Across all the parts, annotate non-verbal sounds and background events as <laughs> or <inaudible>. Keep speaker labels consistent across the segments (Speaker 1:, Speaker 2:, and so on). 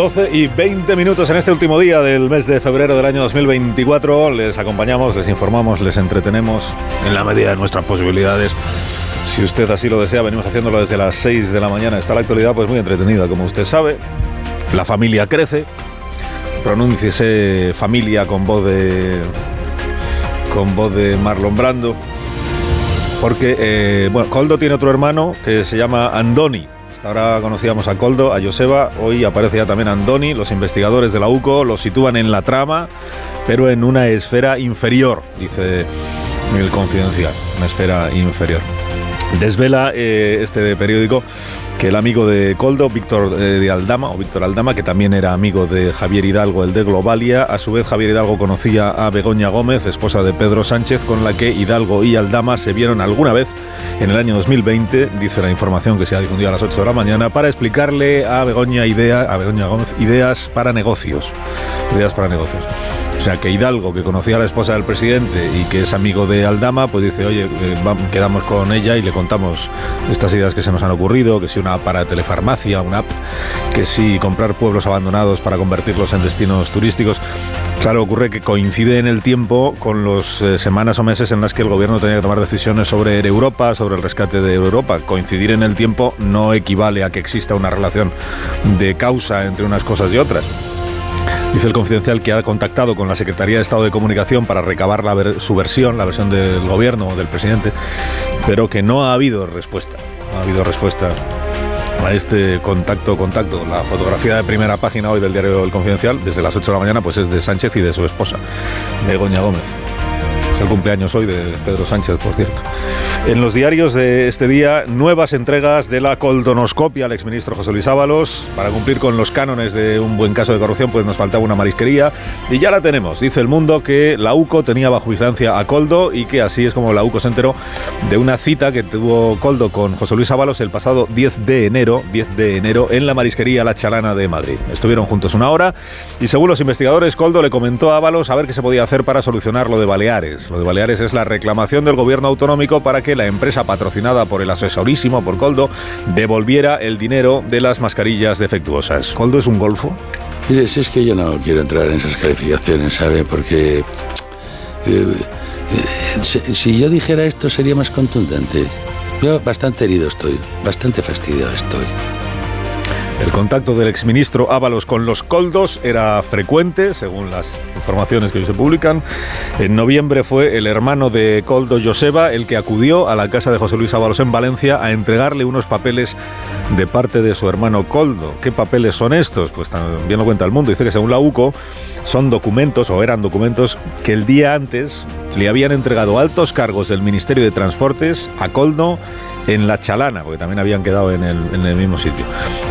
Speaker 1: 12 y 20 minutos en este último día del mes de febrero del año 2024. Les acompañamos, les informamos, les entretenemos en la medida de nuestras posibilidades. Si usted así lo desea, venimos haciéndolo desde las 6 de la mañana. Está la actualidad pues muy entretenida, como usted sabe. La familia crece. Pronúnciese familia con voz de con voz de Marlon Brando. Porque, eh, bueno, Coldo tiene otro hermano que se llama Andoni. Hasta ahora conocíamos a Coldo, a Joseba, hoy aparece ya también Andoni. Los investigadores de la UCO lo sitúan en la trama, pero en una esfera inferior, dice el confidencial, una esfera inferior. Desvela eh, este periódico que el amigo de Coldo, Víctor eh, de Aldama, o Víctor Aldama, que también era amigo de Javier Hidalgo, el de Globalia, a su vez Javier Hidalgo conocía a Begoña Gómez, esposa de Pedro Sánchez, con la que Hidalgo y Aldama se vieron alguna vez en el año 2020, dice la información que se ha difundido a las 8 de la mañana, para explicarle a Begoña, idea, a Begoña ideas para negocios. Ideas para negocios. O sea, que Hidalgo, que conocía a la esposa del presidente y que es amigo de Aldama, pues dice, oye, eh, quedamos con ella y le contamos estas ideas que se nos han ocurrido, que si una para telefarmacia, una app, que si comprar pueblos abandonados para convertirlos en destinos turísticos. Claro, ocurre que coincide en el tiempo con las semanas o meses en las que el gobierno tenía que tomar decisiones sobre Europa, sobre el rescate de Europa. Coincidir en el tiempo no equivale a que exista una relación de causa entre unas cosas y otras. Dice el confidencial que ha contactado con la Secretaría de Estado de Comunicación para recabar su versión, la versión del gobierno o del presidente, pero que no ha habido respuesta. No ha habido respuesta a este contacto, contacto. La fotografía de primera página hoy del diario El Confidencial, desde las 8 de la mañana, pues es de Sánchez y de su esposa, Begoña Gómez. El cumpleaños hoy de Pedro Sánchez, por cierto. En los diarios de este día, nuevas entregas de la coldonoscopia al exministro José Luis Ábalos. Para cumplir con los cánones de un buen caso de corrupción, pues nos faltaba una marisquería. Y ya la tenemos. Dice el mundo que la UCO tenía bajo vigilancia a Coldo y que así es como la UCO se enteró de una cita que tuvo Coldo con José Luis Ábalos el pasado 10 de enero, 10 de enero, en la marisquería La Chalana de Madrid. Estuvieron juntos una hora y según los investigadores, Coldo le comentó a Ábalos a ver qué se podía hacer para solucionar lo de Baleares. Lo de Baleares es la reclamación del gobierno autonómico para que la empresa patrocinada por el asesorísimo, por Coldo, devolviera el dinero de las mascarillas defectuosas. ¿Coldo es un golfo?
Speaker 2: Mire, si es que yo no quiero entrar en esas calificaciones, ¿sabe? Porque eh, eh, si, si yo dijera esto sería más contundente. Yo bastante herido estoy, bastante fastidiado estoy.
Speaker 1: El contacto del exministro Ábalos con los coldos era frecuente, según las informaciones que hoy se publican. En noviembre fue el hermano de Coldo, Joseba, el que acudió a la casa de José Luis Ábalos en Valencia a entregarle unos papeles de parte de su hermano Coldo. ¿Qué papeles son estos? Pues también lo cuenta el mundo. Dice que según la UCO son documentos o eran documentos que el día antes le habían entregado altos cargos del Ministerio de Transportes a Coldo en La Chalana, porque también habían quedado en el, mismo sitio.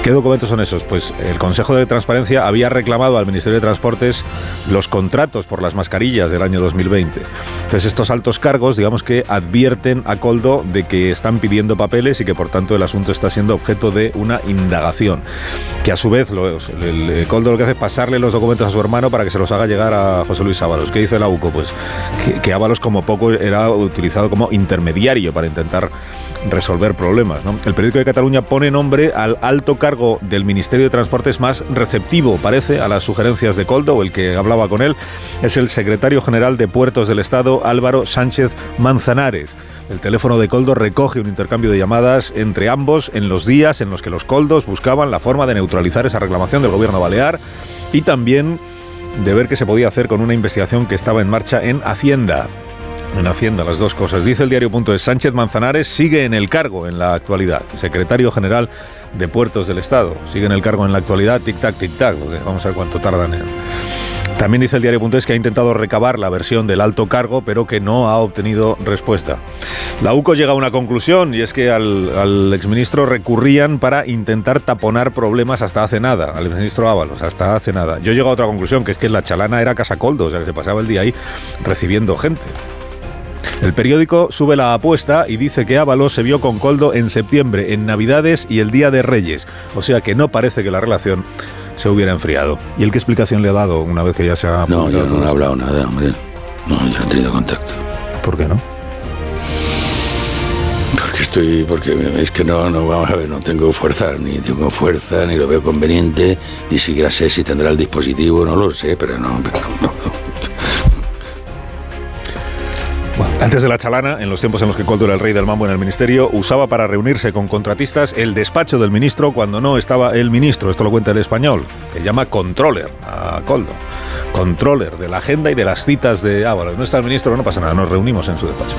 Speaker 1: ¿Qué documentos son esos? Pues el Consejo de Transparencia había reclamado al Ministerio de Transportes los contratos por las mascarillas del año 2020. Entonces estos altos cargos, digamos que advierten a Coldo de que están pidiendo papeles y que por tanto el asunto está siendo objeto de una indagación. Que a su vez lo- el Coldo lo que hace es pasarle los documentos a su hermano para que se los haga llegar a José Luis Ábalos. ¿Qué dice la UCO? Pues que, que Ábalos como poco era utilizado como intermediario para intentar resolver problemas. El periódico de Cataluña pone nombre al alto cargo del Ministerio de Transportes más receptivo, parece, a las sugerencias de Coldo, el que hablaba con él, es el secretario general de Puertos del Estado, Álvaro Sánchez Manzanares. El teléfono de Coldo recoge un intercambio de llamadas entre ambos en los días en los que los Coldos buscaban la forma de neutralizar esa reclamación del gobierno balear y también de ver qué se podía hacer con una investigación que estaba en marcha en Hacienda. En Hacienda, las dos cosas. Dice el diario.es, Sánchez Manzanares sigue en el cargo en la actualidad, secretario general de Puertos del Estado. Sigue en el cargo en la actualidad, tic-tac, tic-tac. Vamos a ver cuánto tardan. También dice el diario.es que ha intentado recabar la versión del alto cargo, pero que no ha obtenido respuesta. La UCO llega a una conclusión y es que al, al, exministro recurrían para intentar taponar problemas hasta hace nada, al exministro Ábalos, hasta hace nada. Yo llego a otra conclusión, que es que la chalana era Casacoldo, o sea que se pasaba el día ahí recibiendo gente. El periódico sube la apuesta y dice que Ábalos se vio con Coldo en septiembre, en Navidades y el Día de Reyes. O sea que no parece que la relación se hubiera enfriado. ¿Y él qué explicación le ha dado una vez que ya se ha...
Speaker 2: No, yo no he hablado nada, hombre. No, yo no he tenido contacto.
Speaker 1: ¿Por qué no?
Speaker 2: Porque estoy, porque es que no, no, vamos a ver, no tengo fuerza, ni tengo fuerza, ni lo veo conveniente, ni siquiera sé si tendrá el dispositivo, no lo sé, pero no, pero no.
Speaker 1: Antes de la chalana, en los tiempos en los que Coldo era el rey del mambo en el ministerio, usaba para reunirse con contratistas el despacho del ministro cuando no estaba el ministro. Esto lo cuenta el español, que llama controller a Coldo. Controller de la agenda y de las citas de Ábalos. No está el ministro, no pasa nada, nos reunimos en su despacho.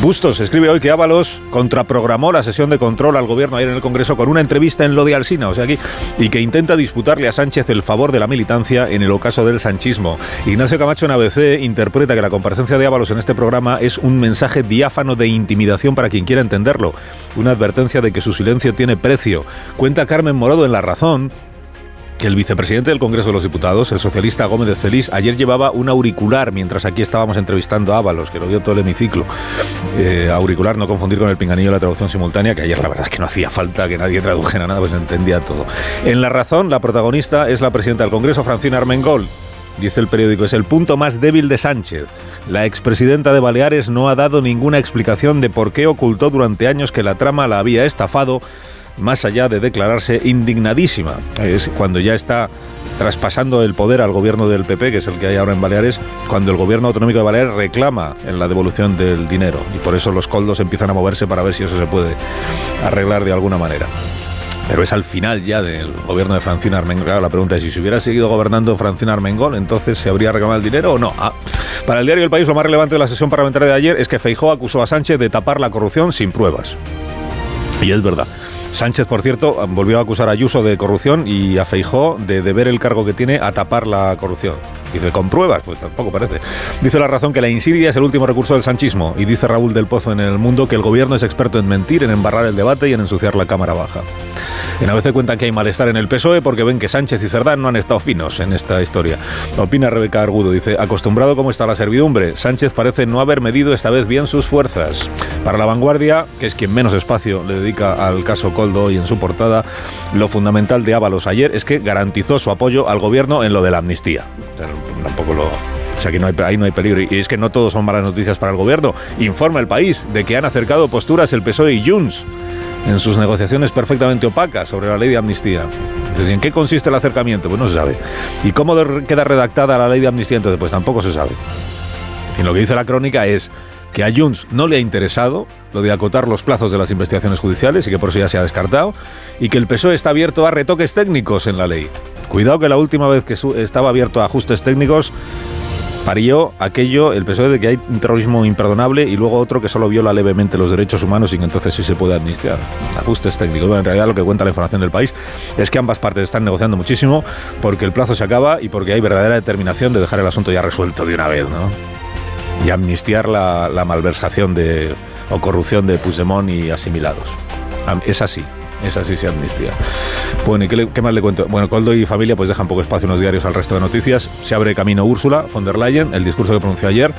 Speaker 1: Bustos escribe hoy que Ábalos contraprogramó la sesión de control al gobierno ayer en el Congreso con una entrevista en lo de Alsina, o sea aquí, y que intenta disputarle a Sánchez el favor de la militancia en el ocaso del sanchismo. Ignacio Camacho en ABC interpreta que la comparecencia de Ábalos en este programa es un mensaje diáfano de intimidación para quien quiera entenderlo, una advertencia de que su silencio tiene precio. Cuenta Carmen Morodo en La Razón el vicepresidente del Congreso de los Diputados, el socialista Gómez de Celis, ayer llevaba un auricular mientras aquí estábamos entrevistando a Ábalos, que lo vio todo el hemiciclo. Eh, auricular, no confundir con el pinganillo de la traducción simultánea, que ayer la verdad es que no hacía falta que nadie tradujera nada, pues entendía todo. En La Razón, la protagonista es la presidenta del Congreso, Francina Armengol. Dice el periódico, es el punto más débil de Sánchez. La expresidenta de Baleares no ha dado ninguna explicación de por qué ocultó durante años que la trama la había estafado, más allá de declararse indignadísima. Es cuando ya está traspasando el poder al gobierno del PP, que es el que hay ahora en Baleares, cuando el gobierno autonómico de Baleares reclama en la devolución del dinero. Y por eso los coldos empiezan a moverse para ver si eso se puede arreglar de alguna manera. Pero es al final ya del gobierno de Francina Armengol. La pregunta es si se hubiera seguido gobernando Francina Armengol, entonces se habría reclamado el dinero o no. Ah. Para el diario El País, lo más relevante de la sesión parlamentaria de ayer es que Feijó acusó a Sánchez de tapar la corrupción sin pruebas. Y es verdad. Sánchez, por cierto, volvió a acusar a Ayuso de corrupción y a Feijó de deber el cargo que tiene a tapar la corrupción. Dice, ¿con pruebas? Pues tampoco parece. Dice la razón que la insidia es el último recurso del sanchismo. Y dice Raúl del Pozo en El Mundo que el gobierno es experto en mentir, en embarrar el debate y en ensuciar la Cámara Baja. En ABC cuentan que hay malestar en el PSOE porque ven que Sánchez y Cerdán no han estado finos en esta historia. Opina Rebeca Argudo, dice, acostumbrado como está la servidumbre, Sánchez parece no haber medido esta vez bien sus fuerzas. Para la vanguardia, que es quien menos espacio le dedica al caso Coldo y en su portada, lo fundamental de Ábalos ayer es que garantizó su apoyo al gobierno en lo de la amnistía. Tampoco lo, o sea, que no hay, ahí no hay peligro. Y es que no todos son malas noticias para el gobierno. Informa el país de que han acercado posturas el PSOE y Junts en sus negociaciones perfectamente opacas sobre la ley de amnistía. Entonces, ¿en qué consiste el acercamiento? Pues no se sabe. ¿Y cómo queda redactada la ley de amnistía? Entonces, pues tampoco se sabe. Y lo que dice la crónica es que a Junts no le ha interesado lo de acotar los plazos de las investigaciones judiciales y que por eso ya se ha descartado, y que el PSOE está abierto a retoques técnicos en la ley. Cuidado que la última vez que estaba abierto a ajustes técnicos parió aquello, el PSOE de que hay un terrorismo imperdonable y luego otro que solo viola levemente los derechos humanos y que entonces sí se puede amnistiar. Ajustes técnicos. Bueno, en realidad lo que cuenta la información del país es que ambas partes están negociando muchísimo porque el plazo se acaba y porque hay verdadera determinación de dejar el asunto ya resuelto de una vez, ¿no? Y amnistiar la, la malversación de, o corrupción de Puigdemont y asimilados. Es así. Esa sí se amnistía. Bueno, ¿y qué, más le cuento? Bueno, Coldo y familia pues dejan poco espacio en los diarios al resto de noticias. Se abre camino Úrsula von der Leyen. El discurso que pronunció ayer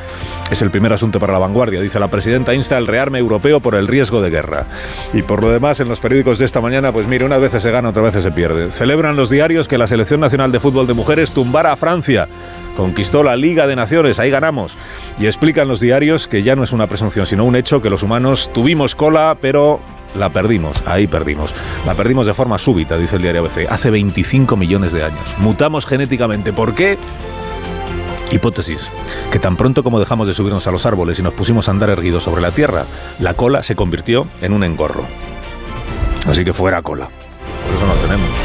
Speaker 1: es el primer asunto para la vanguardia. Dice la presidenta insta al rearme europeo por el riesgo de guerra. Y por lo demás, en los periódicos de esta mañana, pues mire, unas veces se gana, otras veces se pierde. Celebran los diarios que la Selección Nacional de Fútbol de Mujeres tumbara a Francia conquistó la Liga de Naciones, ahí ganamos. Y explican los diarios que ya no es una presunción, sino un hecho que los humanos tuvimos cola, pero la perdimos, ahí perdimos. La perdimos de forma súbita, dice el diario ABC, hace 25 millones de años. Mutamos genéticamente. ¿Por qué? Hipótesis, que tan pronto como dejamos de subirnos a los árboles y nos pusimos a andar erguidos sobre la tierra, la cola se convirtió en un engorro. Así que fuera cola. Por eso no tenemos.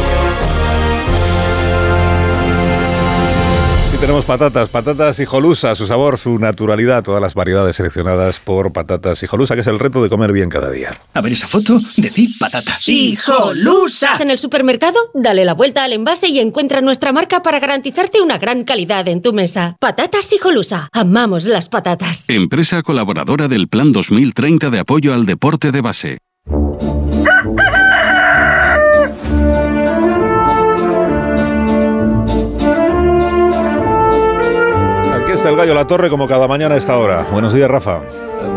Speaker 1: Tenemos patatas, patatas hijolusa, su sabor, su naturalidad, todas las variedades seleccionadas por patatas hijolusa, que es el reto de comer bien cada día.
Speaker 3: A ver esa foto, decir patata.
Speaker 4: ¡Hijolusa! En el supermercado, dale la vuelta al envase y encuentra nuestra marca para garantizarte una gran calidad en tu mesa. Patatas hijolusa. Amamos las patatas.
Speaker 5: Empresa colaboradora del Plan 2030 de apoyo al deporte de base.
Speaker 1: El gallo La Torre como cada mañana a esta hora. Buenos días, Rafa.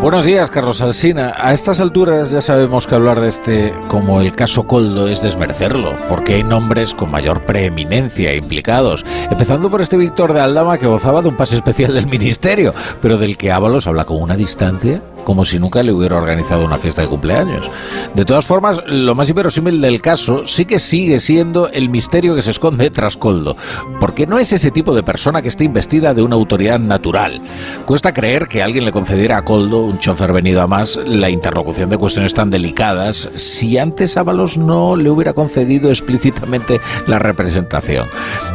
Speaker 6: Buenos días, Carlos Alsina. A estas alturas ya sabemos que hablar de este como el caso Coldo es desmerecerlo, porque hay nombres con mayor preeminencia implicados, empezando por este Víctor de Aldama que gozaba de un pase especial del ministerio, pero del que Ábalos habla con una distancia como si nunca le hubiera organizado una fiesta de cumpleaños. De todas formas, lo más inverosímil del caso sí que sigue siendo el misterio que se esconde tras Coldo, porque no es ese tipo de persona que esté investida de una autoridad natural. Cuesta creer que alguien le concediera a Coldo, un chofer venido a más, la interlocución de cuestiones tan delicadas si antes Ábalos no le hubiera concedido explícitamente la representación.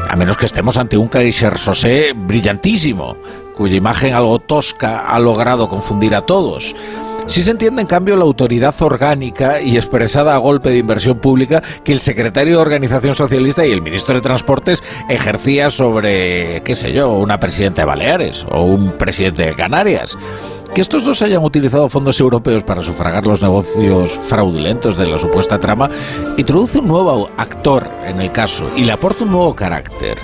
Speaker 6: A menos que estemos ante un Kaiser Sosé brillantísimo, cuya imagen algo tosca ha logrado confundir a todos. Sí se entiende, en cambio, la autoridad orgánica y expresada a golpe de inversión pública que el secretario de Organización Socialista y el ministro de Transportes ejercía sobre, qué sé yo, una presidenta de Baleares o un presidente de Canarias. Que estos dos hayan utilizado fondos europeos para sufragar los negocios fraudulentos de la supuesta trama introduce un nuevo actor en el caso y le aporta un nuevo carácter.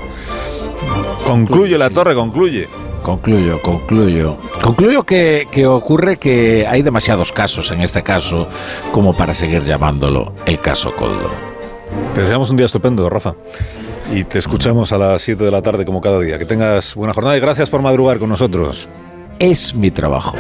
Speaker 1: Concluye la torre, concluye.
Speaker 6: Concluyo, concluyo. Concluyo que, ocurre que hay demasiados casos en este caso como para seguir llamándolo el caso Coldo.
Speaker 1: Te deseamos un día estupendo, Rafa. Y te escuchamos a las 7 de la tarde como cada día. Que tengas buena jornada y gracias por madrugar con nosotros.
Speaker 6: Es mi trabajo.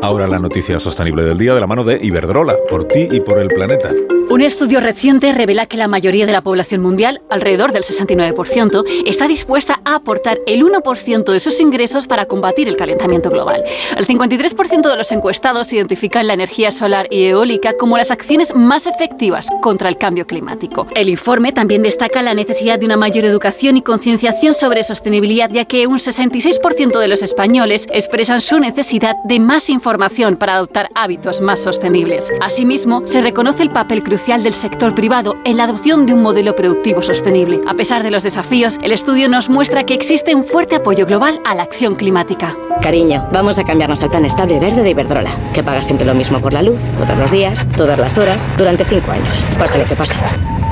Speaker 1: Ahora la noticia sostenible del día de la mano de Iberdrola, por ti y por el planeta.
Speaker 7: Un estudio reciente revela que la mayoría de la población mundial, alrededor del 69%, está dispuesta a aportar el 1% de sus ingresos para combatir el calentamiento global. El 53% de los encuestados identifican la energía solar y eólica como las acciones más efectivas contra el cambio climático. El informe también destaca la necesidad de una mayor educación y concienciación sobre sostenibilidad, ya que un 66% de los españoles expresan su necesidad de más información para adoptar hábitos más sostenibles. Asimismo, se reconoce el papel crucial del sector privado en la adopción de un modelo productivo sostenible. A pesar de los desafíos, el estudio nos muestra que existe un fuerte apoyo global a la acción climática.
Speaker 8: Cariño, vamos a cambiarnos al plan estable verde de Iberdrola, que paga siempre lo mismo por la luz, todos los días, todas las horas, durante cinco años, pase lo que pase.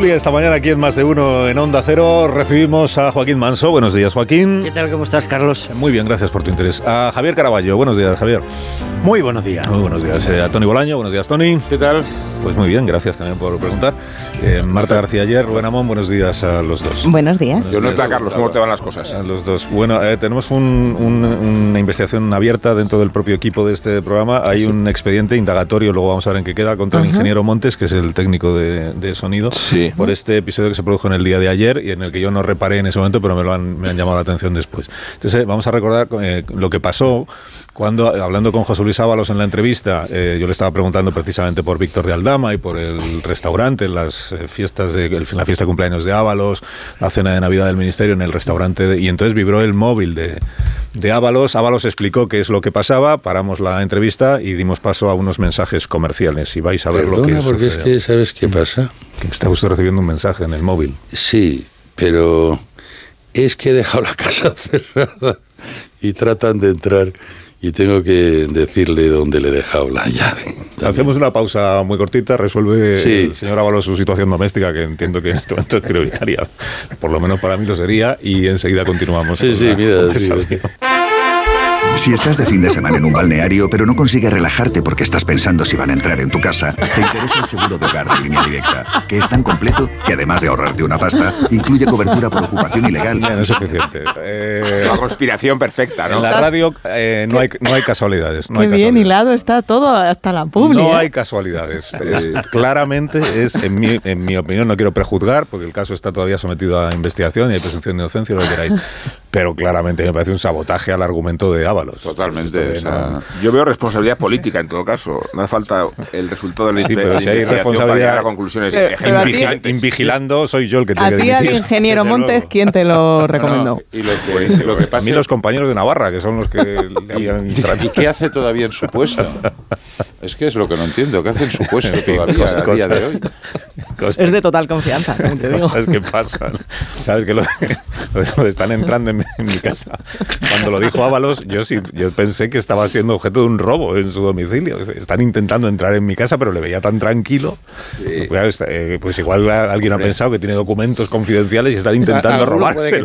Speaker 1: Tertulia esta mañana aquí en Más de Uno en Onda Cero. Recibimos a Joaquín Manso. Buenos días, Joaquín.
Speaker 9: ¿Qué tal? ¿Cómo estás, Carlos?
Speaker 1: Muy bien, gracias por tu interés. A Javier Caraballo. Buenos días, Javier.
Speaker 10: Muy buenos días.
Speaker 1: Muy buenos días. Eh, a Tony Bolaño. Buenos días, Tony.
Speaker 11: ¿Qué tal?
Speaker 1: Pues muy bien, gracias también por preguntar. Eh, Marta García Ayer, Rubén Amón, buenos días a los dos.
Speaker 12: Buenos días.
Speaker 11: Yo no está, Carlos, ¿cómo te van las cosas?
Speaker 1: A los dos. Bueno, eh, tenemos una investigación abierta dentro del propio equipo de este programa. Hay un expediente indagatorio, luego vamos a ver en qué queda, contra el ingeniero Montes, que es el técnico de, sonido, por este episodio que se produjo en el día de ayer y en el que yo no reparé en ese momento, pero me lo han, me han llamado la atención después. Entonces, vamos a recordar eh, lo que pasó cuando, hablando con José Luis Ábalos en la entrevista, eh, yo le estaba preguntando precisamente por Víctor de Aldama y por el restaurante, las eh, fiestas de la fiesta de cumpleaños de Ábalos, la cena de Navidad del Ministerio en el restaurante, y entonces vibró el móvil de, de Ábalos. Ábalos explicó qué es lo que pasaba, paramos la entrevista y dimos paso a unos mensajes comerciales. Y vais a ver lo que
Speaker 2: es. porque es que, ¿sabes qué pasa?
Speaker 1: Que está usted recibiendo un mensaje en el móvil.
Speaker 2: Sí, pero es que he dejado la <laughs> casa cerrada y tratan de entrar y tengo que decirle dónde le he dejado la llave.
Speaker 1: Hacemos una pausa muy cortita, resuelve
Speaker 2: Sí.
Speaker 1: el señor Ábalos su situación doméstica, que entiendo que en este momento es prioritaria, por lo menos para mí lo sería, y enseguida continuamos.
Speaker 2: Sí, sí, mira.
Speaker 9: Si estás de fin de semana en un balneario pero no consigues relajarte porque estás pensando si van a entrar en tu casa, te interesa el seguro de hogar de línea directa, que es tan completo que además de ahorrarte una pasta, incluye cobertura por ocupación ilegal.
Speaker 1: Ya no es suficiente. Eh,
Speaker 10: La conspiración perfecta, ¿no?
Speaker 1: en la radio eh, no, hay, no hay casualidades. No
Speaker 11: Qué
Speaker 1: hay
Speaker 11: bien
Speaker 1: casualidades.
Speaker 11: hilado está todo, hasta la publi.
Speaker 1: No
Speaker 11: ¿eh?
Speaker 1: hay casualidades. Es- claramente es, en mi, en mi opinión, no quiero prejuzgar, porque el caso está todavía sometido a investigación y hay presunción de inocencia, lo que queráis. Pero claramente me parece un sabotaje al argumento de Ábalos.
Speaker 10: Totalmente. o sea, yo veo responsabilidad política en todo caso. No hace falta el resultado de la
Speaker 1: Sí, pero si hay responsabilidad-
Speaker 10: llegar a conclusiones
Speaker 11: Pero- pero a ti-.
Speaker 1: Invigilando soy yo el que
Speaker 11: A
Speaker 1: tiene que
Speaker 11: ti, al
Speaker 1: dimitir.
Speaker 11: ingeniero
Speaker 1: Desde
Speaker 11: Montes. ¿quién te lo <laughs> recomendó?
Speaker 10: Y lo que,
Speaker 1: Buenísimo.
Speaker 10: lo que
Speaker 1: a
Speaker 10: pasa
Speaker 1: mí los compañeros de Navarra, que son los que <laughs> le habían
Speaker 12: ¿Y qué hace todavía en su puesto? Es que es lo que no entiendo. ¿Qué hace en su puesto <laughs> todavía
Speaker 1: cosas-
Speaker 12: a día de hoy?
Speaker 1: cosas-
Speaker 11: Es de total confianza, como te digo.
Speaker 1: cosas que pasan. Sabes que lo, lo de están entrando en en mi casa. Cuando lo dijo Ábalos, yo sí, yo pensé que estaba siendo objeto de un robo en su domicilio. Están intentando entrar en mi casa, pero le veía tan tranquilo. Pues, eh, pues igual alguien ha pensado que tiene documentos confidenciales y están <laughs> intentando robarse.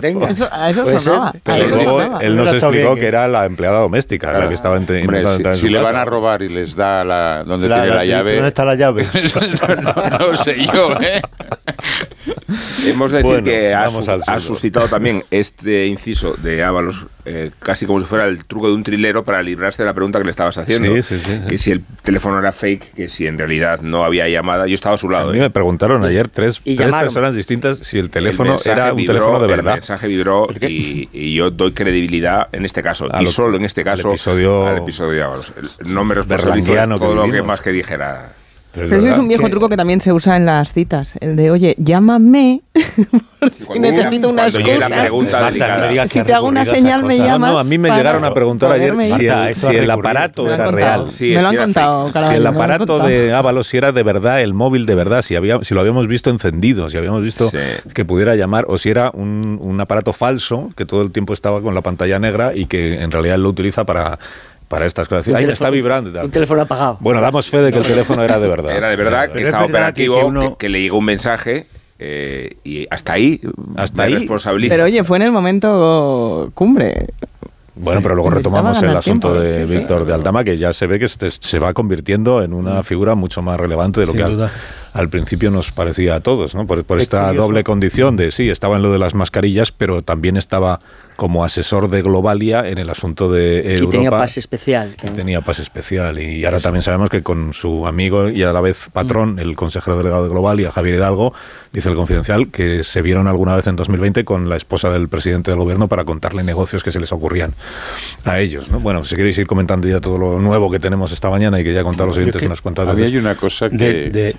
Speaker 11: a eso sonaba.
Speaker 1: Pero
Speaker 11: eso
Speaker 1: luego
Speaker 11: sonaba.
Speaker 1: él nos explicó que era la empleada doméstica la que estaba
Speaker 12: Hombre,
Speaker 1: intentando
Speaker 12: si,
Speaker 1: entrar en
Speaker 12: si
Speaker 1: su
Speaker 12: le
Speaker 1: casa.
Speaker 12: van a robar y les da la donde
Speaker 13: La-
Speaker 12: tiene la,
Speaker 13: la-
Speaker 12: llave.
Speaker 13: ¿Dónde está la llave? <laughs>
Speaker 12: no, no sé yo, ¿eh? <laughs>
Speaker 10: Hemos de decir
Speaker 1: Bueno,
Speaker 10: que ha, su- suscitado también este inciso de Ábalos, eh, casi como si fuera el truco de un trilero para librarse de la pregunta que le estabas haciendo.
Speaker 1: Sí, sí, sí, sí.
Speaker 10: Que si el teléfono era fake, que si en realidad no había llamada. Yo estaba a su
Speaker 1: A
Speaker 10: lado.
Speaker 1: mí
Speaker 10: ¿eh?
Speaker 1: me preguntaron ayer tres,
Speaker 13: Y
Speaker 1: tres personas distintas si el
Speaker 10: El
Speaker 1: teléfono era un
Speaker 10: vibró,
Speaker 1: teléfono de
Speaker 10: El
Speaker 1: verdad.
Speaker 10: mensaje vibró y, y yo doy credibilidad en este caso.
Speaker 1: A
Speaker 10: y
Speaker 1: lo-
Speaker 10: solo en este
Speaker 1: al
Speaker 10: caso
Speaker 1: episodio-
Speaker 10: al episodio de Ábalos. El- No me responsabilizo
Speaker 1: que
Speaker 10: todo lo que más que dijera.
Speaker 1: Pero es
Speaker 11: Pero ese es un viejo
Speaker 13: que-
Speaker 11: truco que también se usa en las citas. El de, oye, llámame <laughs> si necesito una
Speaker 10: la
Speaker 11: excusa.
Speaker 10: pregunta
Speaker 13: Marta,
Speaker 10: delicada.
Speaker 13: no me digas
Speaker 11: Si te hago una señal, me
Speaker 13: cosas.
Speaker 11: llamas.
Speaker 1: No, a mí me llegaron a preguntar ayer si
Speaker 13: Marta,
Speaker 1: el,
Speaker 13: eso
Speaker 1: si aparato
Speaker 11: Me lo han
Speaker 1: era
Speaker 11: contado.
Speaker 1: real.
Speaker 10: Sí,
Speaker 11: me lo han contado,
Speaker 1: Si el aparato de Ábalos si era de verdad el móvil de verdad, si, había, si lo habíamos visto encendido, si habíamos visto
Speaker 10: Sí.
Speaker 1: que pudiera llamar, o si era un, un aparato falso que todo el tiempo estaba con la pantalla negra y que en realidad él lo utiliza para, para estas cosas. Ahí está vibrando.
Speaker 13: Un teléfono apagado.
Speaker 1: Bueno, damos fe de que el teléfono era de verdad.
Speaker 10: Era de verdad que estaba operativo,
Speaker 13: que uno-
Speaker 10: que, que le llegó un mensaje eh, y hasta ahí
Speaker 1: Hasta
Speaker 10: me
Speaker 1: ahí.
Speaker 11: Pero oye, fue en el momento cumbre.
Speaker 1: Bueno, pero luego retomamos el asunto
Speaker 11: tiempo,
Speaker 1: de
Speaker 11: sí, sí.
Speaker 1: Víctor de Aldama, que ya se ve que se, se va convirtiendo en una figura mucho más relevante de lo
Speaker 13: Sin
Speaker 1: que
Speaker 13: duda.
Speaker 1: Al principio nos parecía a todos, ¿no? Por, por
Speaker 13: Es
Speaker 1: esta
Speaker 13: curioso.
Speaker 1: doble condición de, sí, estaba en lo de las mascarillas, pero también estaba como asesor de Globalia en el asunto de
Speaker 13: Y
Speaker 1: Europa.
Speaker 13: tenía pase especial.
Speaker 1: y tenía pase especial. Y ahora también sabemos que con su amigo y a la vez patrón, el consejero delegado de Globalia, Javier Hidalgo, dice el confidencial que se vieron alguna vez en 2020 con la esposa del presidente del gobierno para contarle negocios que se les ocurrían a ellos. ¿no? Bueno, si queréis ir comentando ya todo lo nuevo que tenemos esta mañana y que ya he contado los
Speaker 12: que-
Speaker 1: unas cuantas veces.
Speaker 12: hay una cosa que.
Speaker 13: De, de-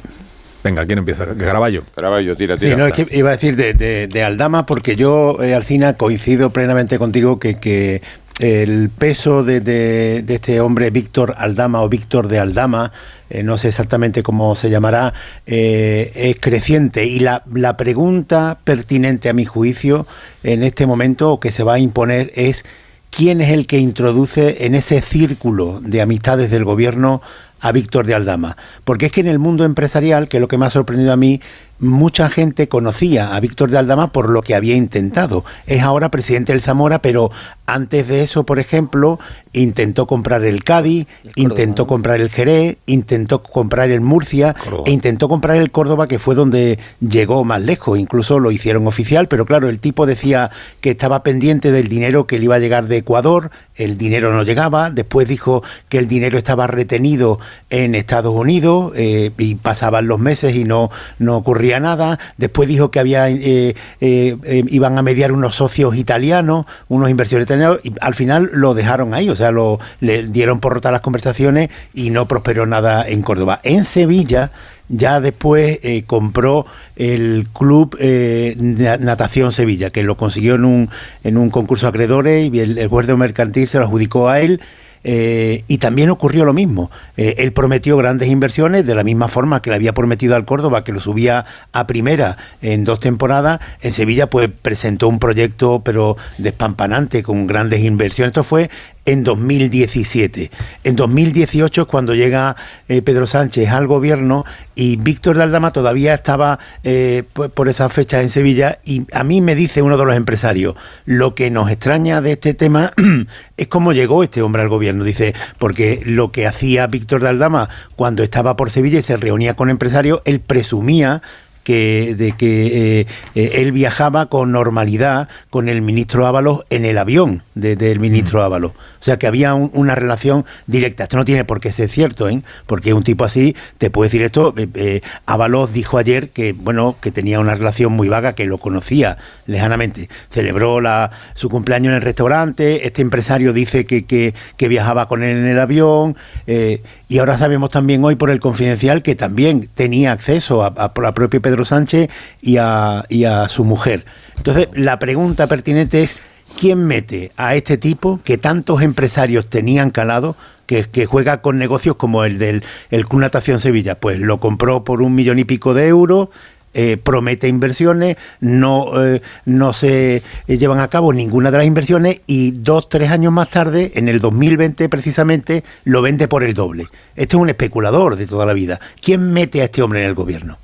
Speaker 1: Venga, ¿quién empieza? Caraballo.
Speaker 12: Caraballo, tira,
Speaker 13: Sí,
Speaker 12: tira.
Speaker 13: no, es que iba a decir de, de- de Aldama, porque yo, eh, Alcina, coincido plenamente contigo que, que el peso de, de- de este hombre, Víctor Aldama o Víctor de Aldama, eh, no sé exactamente cómo se llamará, eh, es creciente. Y la, la pregunta pertinente a mi juicio en este momento, o que se va a imponer, es quién es el que introduce en ese círculo de amistades del gobierno a Víctor de Aldama. Porque es que en el mundo empresarial, que es lo que me ha sorprendido a mí, mucha gente conocía a Víctor de Aldama por lo que había intentado. Es ahora presidente del Zamora, pero antes de eso, por ejemplo, intentó comprar el Cádiz, intentó comprar el Jerez, intentó comprar el Murcia e intentó comprar el Córdoba, que fue donde llegó más lejos. Incluso lo hicieron oficial, pero claro, el tipo decía que estaba pendiente del dinero que le iba a llegar de Ecuador, el dinero no llegaba, después dijo que el dinero estaba retenido en Estados Unidos eh, y pasaban los meses y no, no ocurría nada, después dijo que había eh, eh, eh, iban a mediar unos socios italianos, unos inversores italianos, y al final lo dejaron ahí, o sea, lo, le dieron por rotas las conversaciones y no prosperó nada en Córdoba. En Sevilla ya después compró el club eh, Na- Natación Sevilla, que lo consiguió en un, en un concurso acreedores y el, el juez mercantil se lo adjudicó a él. Eh, y también ocurrió lo mismo. Eh, él prometió grandes inversiones de la misma forma que le había prometido al Córdoba, que lo subía a primera en dos temporadas. En Sevilla, pues presentó un proyecto, pero despampanante, con grandes inversiones. Esto fue en 2017. En 2018 es cuando llega eh, Pedro Sánchez al gobierno y Víctor de Aldama todavía estaba eh, por, esa fecha en Sevilla y a mí me dice uno de los empresarios, lo que nos extraña de este tema <clears throat> es cómo llegó este hombre al gobierno. Dice, porque lo que hacía Víctor de Aldama cuando estaba por Sevilla y se reunía con empresarios, él presumía que, de que eh, eh, él viajaba con normalidad con el ministro Ábalos en el avión del ministro Ábalos. O sea que había una relación directa. Esto no tiene por qué ser cierto, ¿eh? porque un tipo así te puede decir esto. Eh, Ábalos dijo ayer que bueno que tenía una relación muy vaga, que lo conocía lejanamente. Celebró la, su cumpleaños en el restaurante. Este empresario dice que, que, que viajaba con él en el avión. y ahora sabemos también hoy por el confidencial que también tenía acceso a, a, a propio Pedro Sánchez y a, su mujer. Entonces, la pregunta pertinente es, ¿quién mete a este tipo que tantos empresarios tenían calado que, juega con negocios como el del el Club Natación Sevilla. Pues lo compró por un millón y pico de euros, eh, promete inversiones, no, eh, no se llevan a cabo ninguna de las inversiones y dos, tres años más tarde, en el 2020 precisamente, lo vende por el doble. Este es un especulador de toda la vida. ¿Quién mete a este hombre en el gobierno?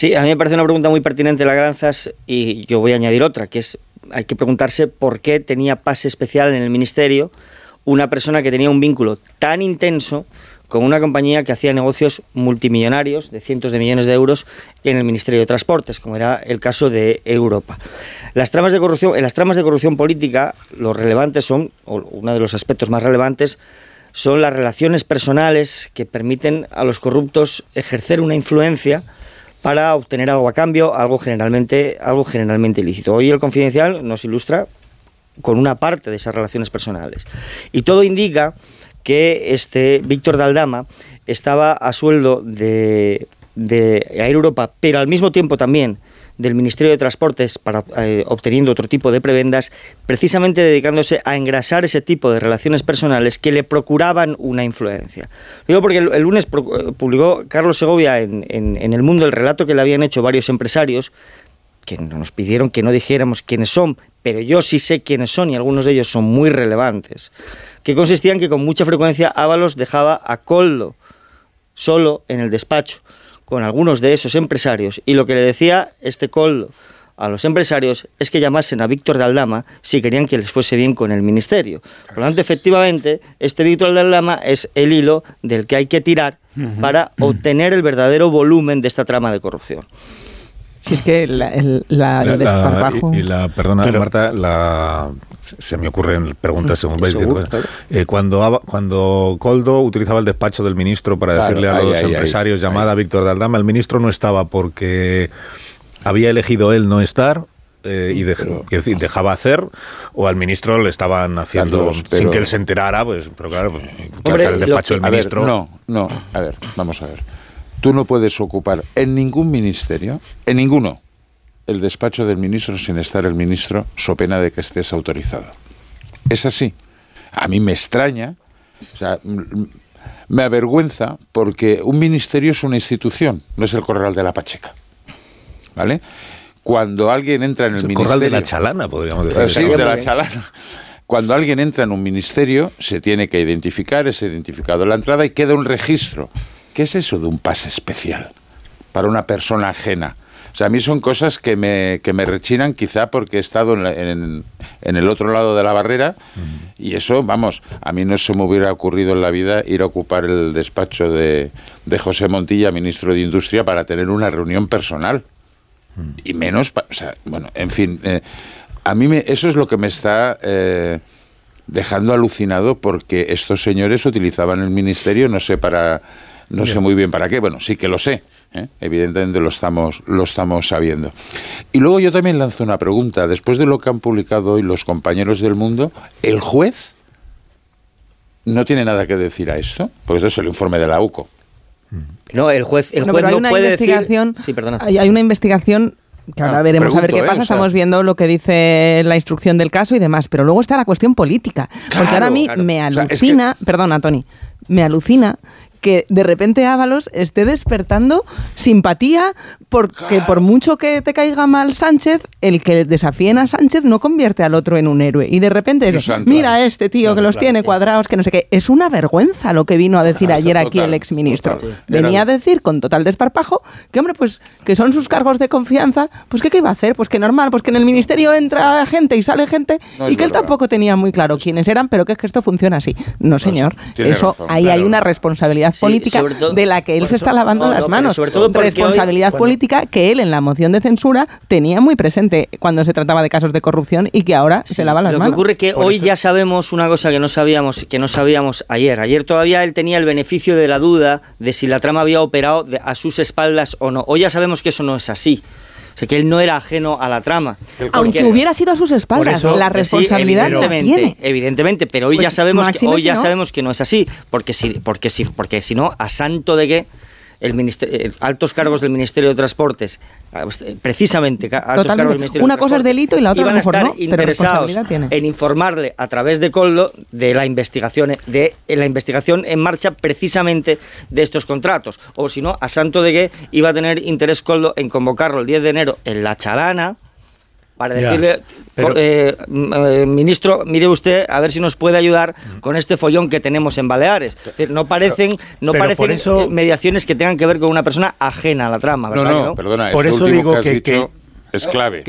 Speaker 14: Sí, a mí me parece una pregunta muy pertinente la Granzas y yo voy a añadir otra, que es hay que preguntarse por qué tenía pase especial en el ministerio una persona que tenía un vínculo tan intenso con una compañía que hacía negocios multimillonarios de cientos de millones de euros en el Ministerio de Transportes, como era el caso de Europa. Las tramas de corrupción, en las tramas de corrupción política, los relevantes son, o uno de los aspectos más relevantes, son las relaciones personales que permiten a los corruptos ejercer una influencia para obtener algo a cambio, algo generalmente, algo generalmente ilícito. Hoy el confidencial nos ilustra con una parte de esas relaciones personales. Y todo indica que este Víctor Daldama estaba a sueldo de, de Air Europa, pero al mismo tiempo también del Ministerio de Transportes para eh, obteniendo otro tipo de prebendas, precisamente dedicándose a engrasar ese tipo de relaciones personales que le procuraban una influencia. digo porque el, lunes eh, publicó Carlos Segovia en, en, El Mundo el relato que le habían hecho varios empresarios que nos pidieron que no dijéramos quiénes son, pero yo sí sé quiénes son y algunos de ellos son muy relevantes, que consistían que con mucha frecuencia Ábalos dejaba a Coldo solo en el despacho con algunos de esos empresarios y lo que le decía este Coldo a los empresarios es que llamasen a Víctor de Aldama si querían que les fuese bien con el ministerio. Por lo tanto, efectivamente, este Víctor de Aldama es el hilo del que hay que tirar para obtener el verdadero volumen de esta trama de corrupción.
Speaker 11: Si es que la, el, la,
Speaker 1: y, la, perdona, Marta, la, se me ocurren preguntas según veis. Eh, cuando, cuando Coldo utilizaba el despacho del ministro para decirle a los empresarios llamada Víctor de Aldama, el ministro no estaba porque había elegido él no estar eh, y, decir, dejaba hacer o al ministro le estaban haciendo sin que él se enterara, pues, pero claro, pues, el despacho del ministro.
Speaker 12: no, no, a ver, vamos a ver. Tú no puedes ocupar en ningún ministerio, en ninguno, el despacho del ministro sin estar el ministro, so pena de que estés autorizado. Es así. A mí me extraña, o sea, me avergüenza porque un ministerio es una institución, no es el corral de la Pacheca. ¿Vale? Cuando alguien entra en el, ministerio.
Speaker 1: Corral de la chalana, podríamos decir.
Speaker 12: Sí, de la chalana. Cuando alguien entra en un ministerio, se tiene que identificar, es identificado la entrada y queda un registro ¿Qué es eso de un pase especial para una persona ajena? O sea, a mí son cosas que me, que me rechinan quizá porque he estado en, en, el otro lado de la barrera y eso, vamos, a mí no se me hubiera ocurrido en la vida ir a ocupar el despacho de, de José Montilla, ministro de Industria, para tener una reunión personal. Y menos, o sea, bueno, en fin, eh, a mí me, eso es lo que me está... Eh, dejando alucinado porque estos señores utilizaban el ministerio, no sé, para no sé muy bien para qué, bueno, sí que lo sé, ¿eh? evidentemente lo estamos, lo estamos sabiendo. Y luego yo también lanzo una pregunta, después de lo que han publicado hoy los compañeros del mundo, ¿el juez no tiene nada que decir a esto? Porque esto es el informe de la UCO.
Speaker 14: No, el juez, el juez
Speaker 11: hay
Speaker 14: no
Speaker 11: una
Speaker 14: puede
Speaker 11: investigación,
Speaker 14: decir... Sí, perdona.
Speaker 11: Hay, hay una investigación Que ahora
Speaker 12: Ah,
Speaker 11: veremos a ver qué
Speaker 12: ¿eh?
Speaker 11: pasa.
Speaker 12: O sea-
Speaker 11: Estamos viendo lo que dice la instrucción del caso y demás. Pero luego está la cuestión política. porque ahora a mí
Speaker 12: claro.
Speaker 11: me
Speaker 12: O sea, es que-
Speaker 11: alucina, perdona, Tony, me alucina que de repente Ábalos esté despertando simpatía porque por mucho que te caiga mal Sánchez, el que desafíen a Sánchez no convierte al otro en un héroe. Y de repente,
Speaker 12: santo.
Speaker 11: mira a este tío que los
Speaker 12: claro,
Speaker 11: tiene cuadrados, que no sé qué. Es una vergüenza lo que vino a decir ayer aquí el exministro.
Speaker 12: total.
Speaker 11: Venía a decir con total desparpajo que, hombre, pues que son sus cargos de confianza, pues que qué iba a hacer, pues que normal, pues que en el ministerio entra gente y sale gente
Speaker 12: No
Speaker 11: y que él
Speaker 12: verdad.
Speaker 11: tampoco tenía muy claro quiénes eran, pero que es que esto funciona así. No, señor, eso
Speaker 12: razón,
Speaker 11: ahí hay una responsabilidad
Speaker 14: Sí,
Speaker 11: política
Speaker 14: todo-
Speaker 11: de la que él se
Speaker 14: eso-
Speaker 11: está lavando
Speaker 14: no,
Speaker 11: las manos.
Speaker 14: sobre todo porque hoy-
Speaker 11: responsabilidad
Speaker 14: cuando-
Speaker 11: política que él en la moción de censura tenía muy presente cuando se trataba de casos de corrupción y que ahora se lava las
Speaker 14: Lo que
Speaker 11: manos.
Speaker 14: ocurre es que hoy ya sabemos una cosa que no sabíamos, que no sabíamos ayer. Ayer todavía él tenía el beneficio de la duda de si la trama había operado de- a sus espaldas o no. Hoy ya sabemos que eso no es así. O sea, que él no era ajeno a la trama.
Speaker 11: Aunque hubiera sido a sus espaldas,
Speaker 14: eso-
Speaker 11: la
Speaker 14: sí,
Speaker 11: responsabilidad la
Speaker 14: evidentemente,
Speaker 11: tiene.
Speaker 14: Evidentemente, pero hoy
Speaker 11: Pues,
Speaker 14: ya sabemos que hoy
Speaker 11: si
Speaker 14: ya
Speaker 11: no.
Speaker 14: sabemos que no es así, porque si porque si porque si no a santo de qué el ministerio, eh, altos cargos del Ministerio de Transportes, eh, precisamente altos
Speaker 11: Totalmente.
Speaker 14: cargos del Ministerio
Speaker 11: Una
Speaker 14: de
Speaker 11: cosa es delito y la otra
Speaker 14: iban a
Speaker 11: mejor
Speaker 14: estar
Speaker 11: no,
Speaker 14: interesados en informarle a través de Coldo de la investigación de la investigación en marcha precisamente de estos contratos, o si no a santo de qué iba a tener interés Coldo en convocarlo el 10 de enero en la Chalana para
Speaker 13: Ya,
Speaker 14: decirle,
Speaker 13: pero-
Speaker 14: eh, eh, ministro, mire usted a ver si nos puede ayudar con este follón que tenemos en Baleares. Es decir, no parecen, no
Speaker 13: pero
Speaker 14: parecen
Speaker 13: eso-
Speaker 14: mediaciones que tengan que ver con una persona ajena a la trama,
Speaker 12: No,
Speaker 14: ¿verdad? que
Speaker 12: no, perdona,
Speaker 13: Por eso digo
Speaker 12: que has
Speaker 13: que-
Speaker 12: dicho es clave.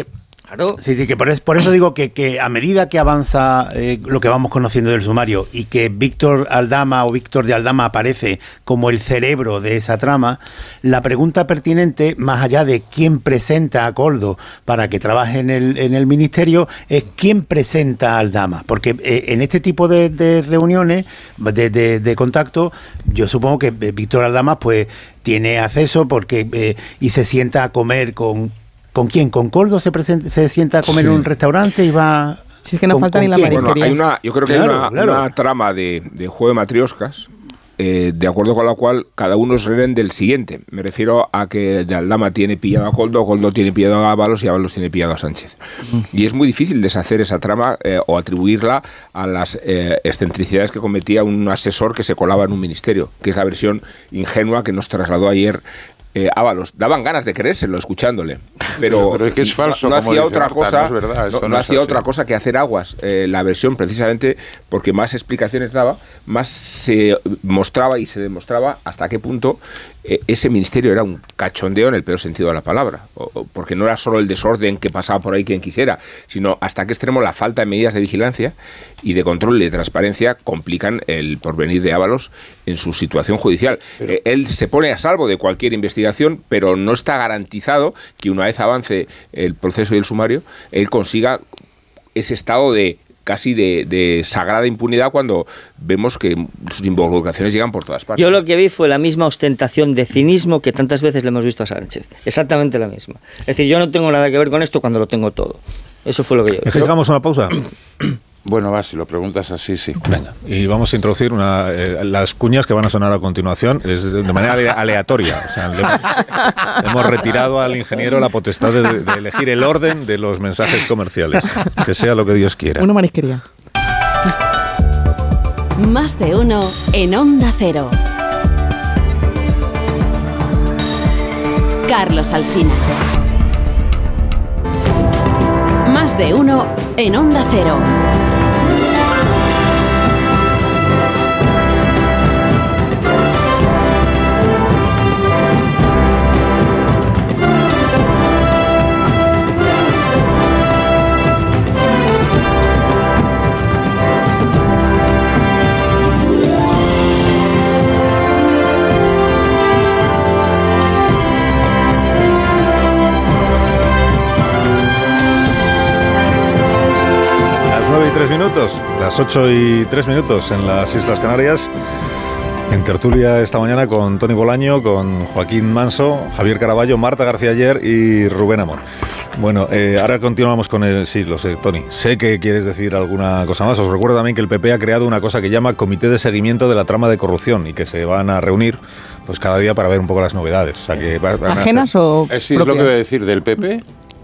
Speaker 13: Sí, sí, que por, es- por eso digo que, a medida que avanza eh, lo que vamos conociendo del sumario y que Víctor Aldama o Víctor de Aldama aparece como el cerebro de esa trama, la pregunta pertinente, más allá de quién presenta a Coldo para que trabaje en el, en el ministerio, es quién presenta a Aldama. Porque eh, en este tipo de, reuniones, de, de- de contacto, yo supongo que eh, Víctor Aldama pues tiene acceso porque y se sienta a comer con ¿Con quién? ¿Con Coldo se, presenta, se sienta a comer en un restaurante y va...
Speaker 11: Si es que no
Speaker 13: ¿Con-
Speaker 11: falta ni la?
Speaker 10: Bueno, hay una, yo creo que
Speaker 13: Claro,
Speaker 10: hay una,
Speaker 13: claro.
Speaker 10: una trama de, de juego de matrioscas, eh, de acuerdo con la cual cada uno es rehén del siguiente. Me refiero a que de Aldama tiene pillado a Coldo, Coldo tiene pillado a Ábalos y Ábalos tiene pillado a Sánchez. Y es muy difícil deshacer esa trama eh, o atribuirla a las eh, excentricidades que cometía un asesor que se colaba en un ministerio, que es la versión ingenua que nos trasladó ayer eh, Ábalos. Daban ganas de creérselo escuchándole, pero, <laughs>
Speaker 12: Pero es que es falso,
Speaker 10: no, hacía otra
Speaker 12: Marta,
Speaker 10: cosa,
Speaker 12: no es verdad,
Speaker 10: no- hacía otra cosa que hacer aguas. Eh, la versión precisamente porque más explicaciones daba, más se mostraba y se demostraba hasta qué punto ese ministerio era un cachondeo en el peor sentido de la palabra, porque no era solo el desorden que pasaba por ahí quien quisiera, sino hasta qué extremo la falta de medidas de vigilancia y de control y de transparencia complican el porvenir de Ábalos en su situación judicial. Eh, él se pone a salvo de cualquier investigación, pero no está garantizado que una vez avance el proceso y el sumario, él consiga ese estado de casi de, de sagrada impunidad cuando vemos que sus involucraciones llegan por todas partes.
Speaker 14: Yo lo que vi fue la misma ostentación de cinismo que tantas veces le hemos visto a Sánchez. Exactamente la misma. Es decir, yo no tengo nada que ver con esto cuando lo tengo todo. Eso fue lo que yo vi.
Speaker 1: ¿Dejamos una pausa? <clears throat>
Speaker 12: Bueno, va, si lo preguntas así, sí.
Speaker 1: Venga, y vamos a introducir una, eh, las cuñas que van a sonar a continuación es de, manera ale- aleatoria. O sea, le hemos, le hemos retirado al ingeniero la potestad de, de elegir el orden de los mensajes comerciales. Que sea lo que Dios quiera.
Speaker 11: Una marisquería.
Speaker 15: Más de uno en Onda Cero. Carlos Alsina. Más de uno en Onda Cero.
Speaker 1: 9 y 3 minutos, las 8 y 3 minutos en las Islas Canarias. En tertulia esta mañana con Tony Bolaño, con Joaquín Manso, Javier Caraballo, Marta García Ayer y Rubén Amor. Bueno, eh, ahora continuamos con el... Sí, lo sé, Tony. Sé que quieres decir alguna cosa más. Os recuerdo también que el PP ha creado una cosa que llama Comité de Seguimiento de la Trama de Corrupción y que se van a reunir pues cada día para ver un poco las novedades. O sea, que va- van a hacer-
Speaker 11: ¿Ajenas o
Speaker 12: Eh, sí, es lo que voy a decir del PP.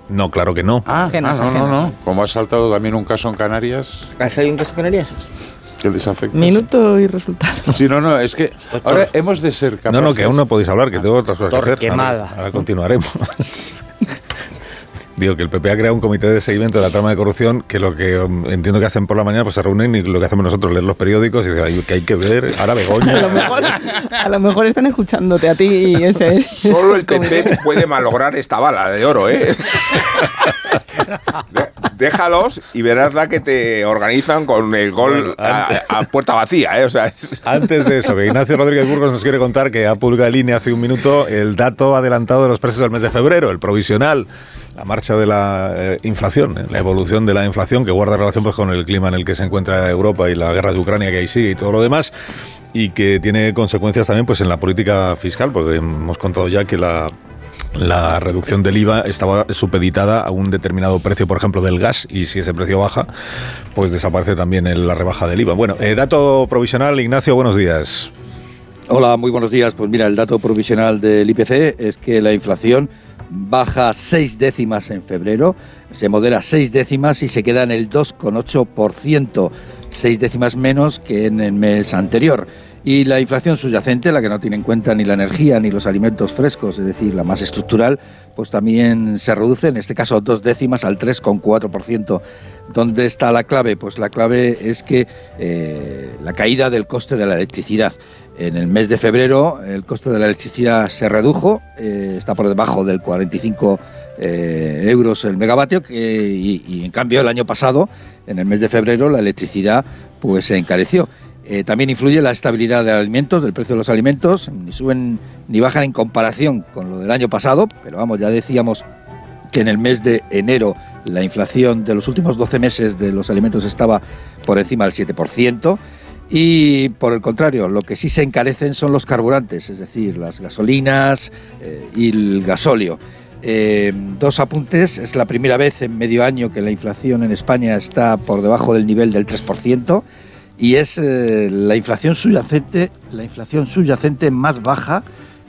Speaker 1: No, claro que no.
Speaker 12: Ah,
Speaker 11: Que no,
Speaker 12: ah, no, no,
Speaker 11: no.
Speaker 12: Como ha saltado también un caso en Canarias,
Speaker 14: ¿Has salido un caso con Canarias?
Speaker 12: que les afecta.
Speaker 11: Minuto y resultado.
Speaker 12: Sí, no, no, es que ahora hemos de ser capaces.
Speaker 1: No, no, que aún no podéis hablar, que tengo otras cosas que hacer. Ahora, ahora continuaremos. <laughs> Digo que el PP ha creado un comité de seguimiento de la trama de corrupción que lo que um, entiendo que hacen por la mañana pues se reúnen y lo que hacemos nosotros leer los periódicos y "Ay, que hay que ver ahora <laughs>
Speaker 11: A lo
Speaker 1: Begoña
Speaker 11: mejor, a lo mejor están escuchándote a ti y ese es. <laughs>
Speaker 10: Solo el PP puede malograr esta bala de oro, ¿eh? <laughs> Déjalos y verás la que te organizan con el gol a, a puerta vacía, ¿eh? O sea, es-
Speaker 1: Antes de eso, que Ignacio Rodríguez Burgos nos quiere contar que ha publicado en línea hace un minuto el dato adelantado de los precios del mes de febrero, el provisional, la marcha de la eh, inflación, eh, la evolución de la inflación que guarda relación pues, con el clima en el que se encuentra Europa y la guerra de Ucrania que ahí sigue y todo lo demás, y que tiene consecuencias también pues, en la política fiscal, porque hemos contado ya que la la reducción del IVA estaba supeditada a un determinado precio, por ejemplo, del gas, y si ese precio baja, pues desaparece también el- la rebaja del IVA. Bueno, eh, dato provisional, Ignacio, buenos días.
Speaker 16: Hola, muy buenos días. Pues mira, el dato provisional del IPC es que la inflación baja seis décimas en febrero, se modera seis décimas y se queda en el 2,8%, seis décimas menos que en el mes anterior. Y la inflación subyacente, la que no tiene en cuenta ni la energía ni los alimentos frescos, es decir, la más estructural, pues también se reduce, en este caso dos décimas al 3,4%. ¿Dónde está la clave? Pues la clave es que eh, la caída del coste de la electricidad. En el mes de febrero el coste de la electricidad se redujo, eh, está por debajo del 45 eh, euros el megavatio, y en cambio el año pasado, en el mes de febrero, la electricidad pues se encareció. Eh, también influye la estabilidad de alimentos, del precio de los alimentos, ni suben ni bajan en comparación con lo del año pasado, pero vamos, ya decíamos que en el mes de enero la inflación de los últimos 12 meses de los alimentos estaba por encima del 7%. Y por el contrario, lo que sí se encarecen son los carburantes, es decir, las gasolinas eh, y el gasóleo. Eh, dos apuntes, es la primera vez en medio año que la inflación en España está por debajo del nivel del 3% y es eh, la inflación subyacente, la inflación subyacente más baja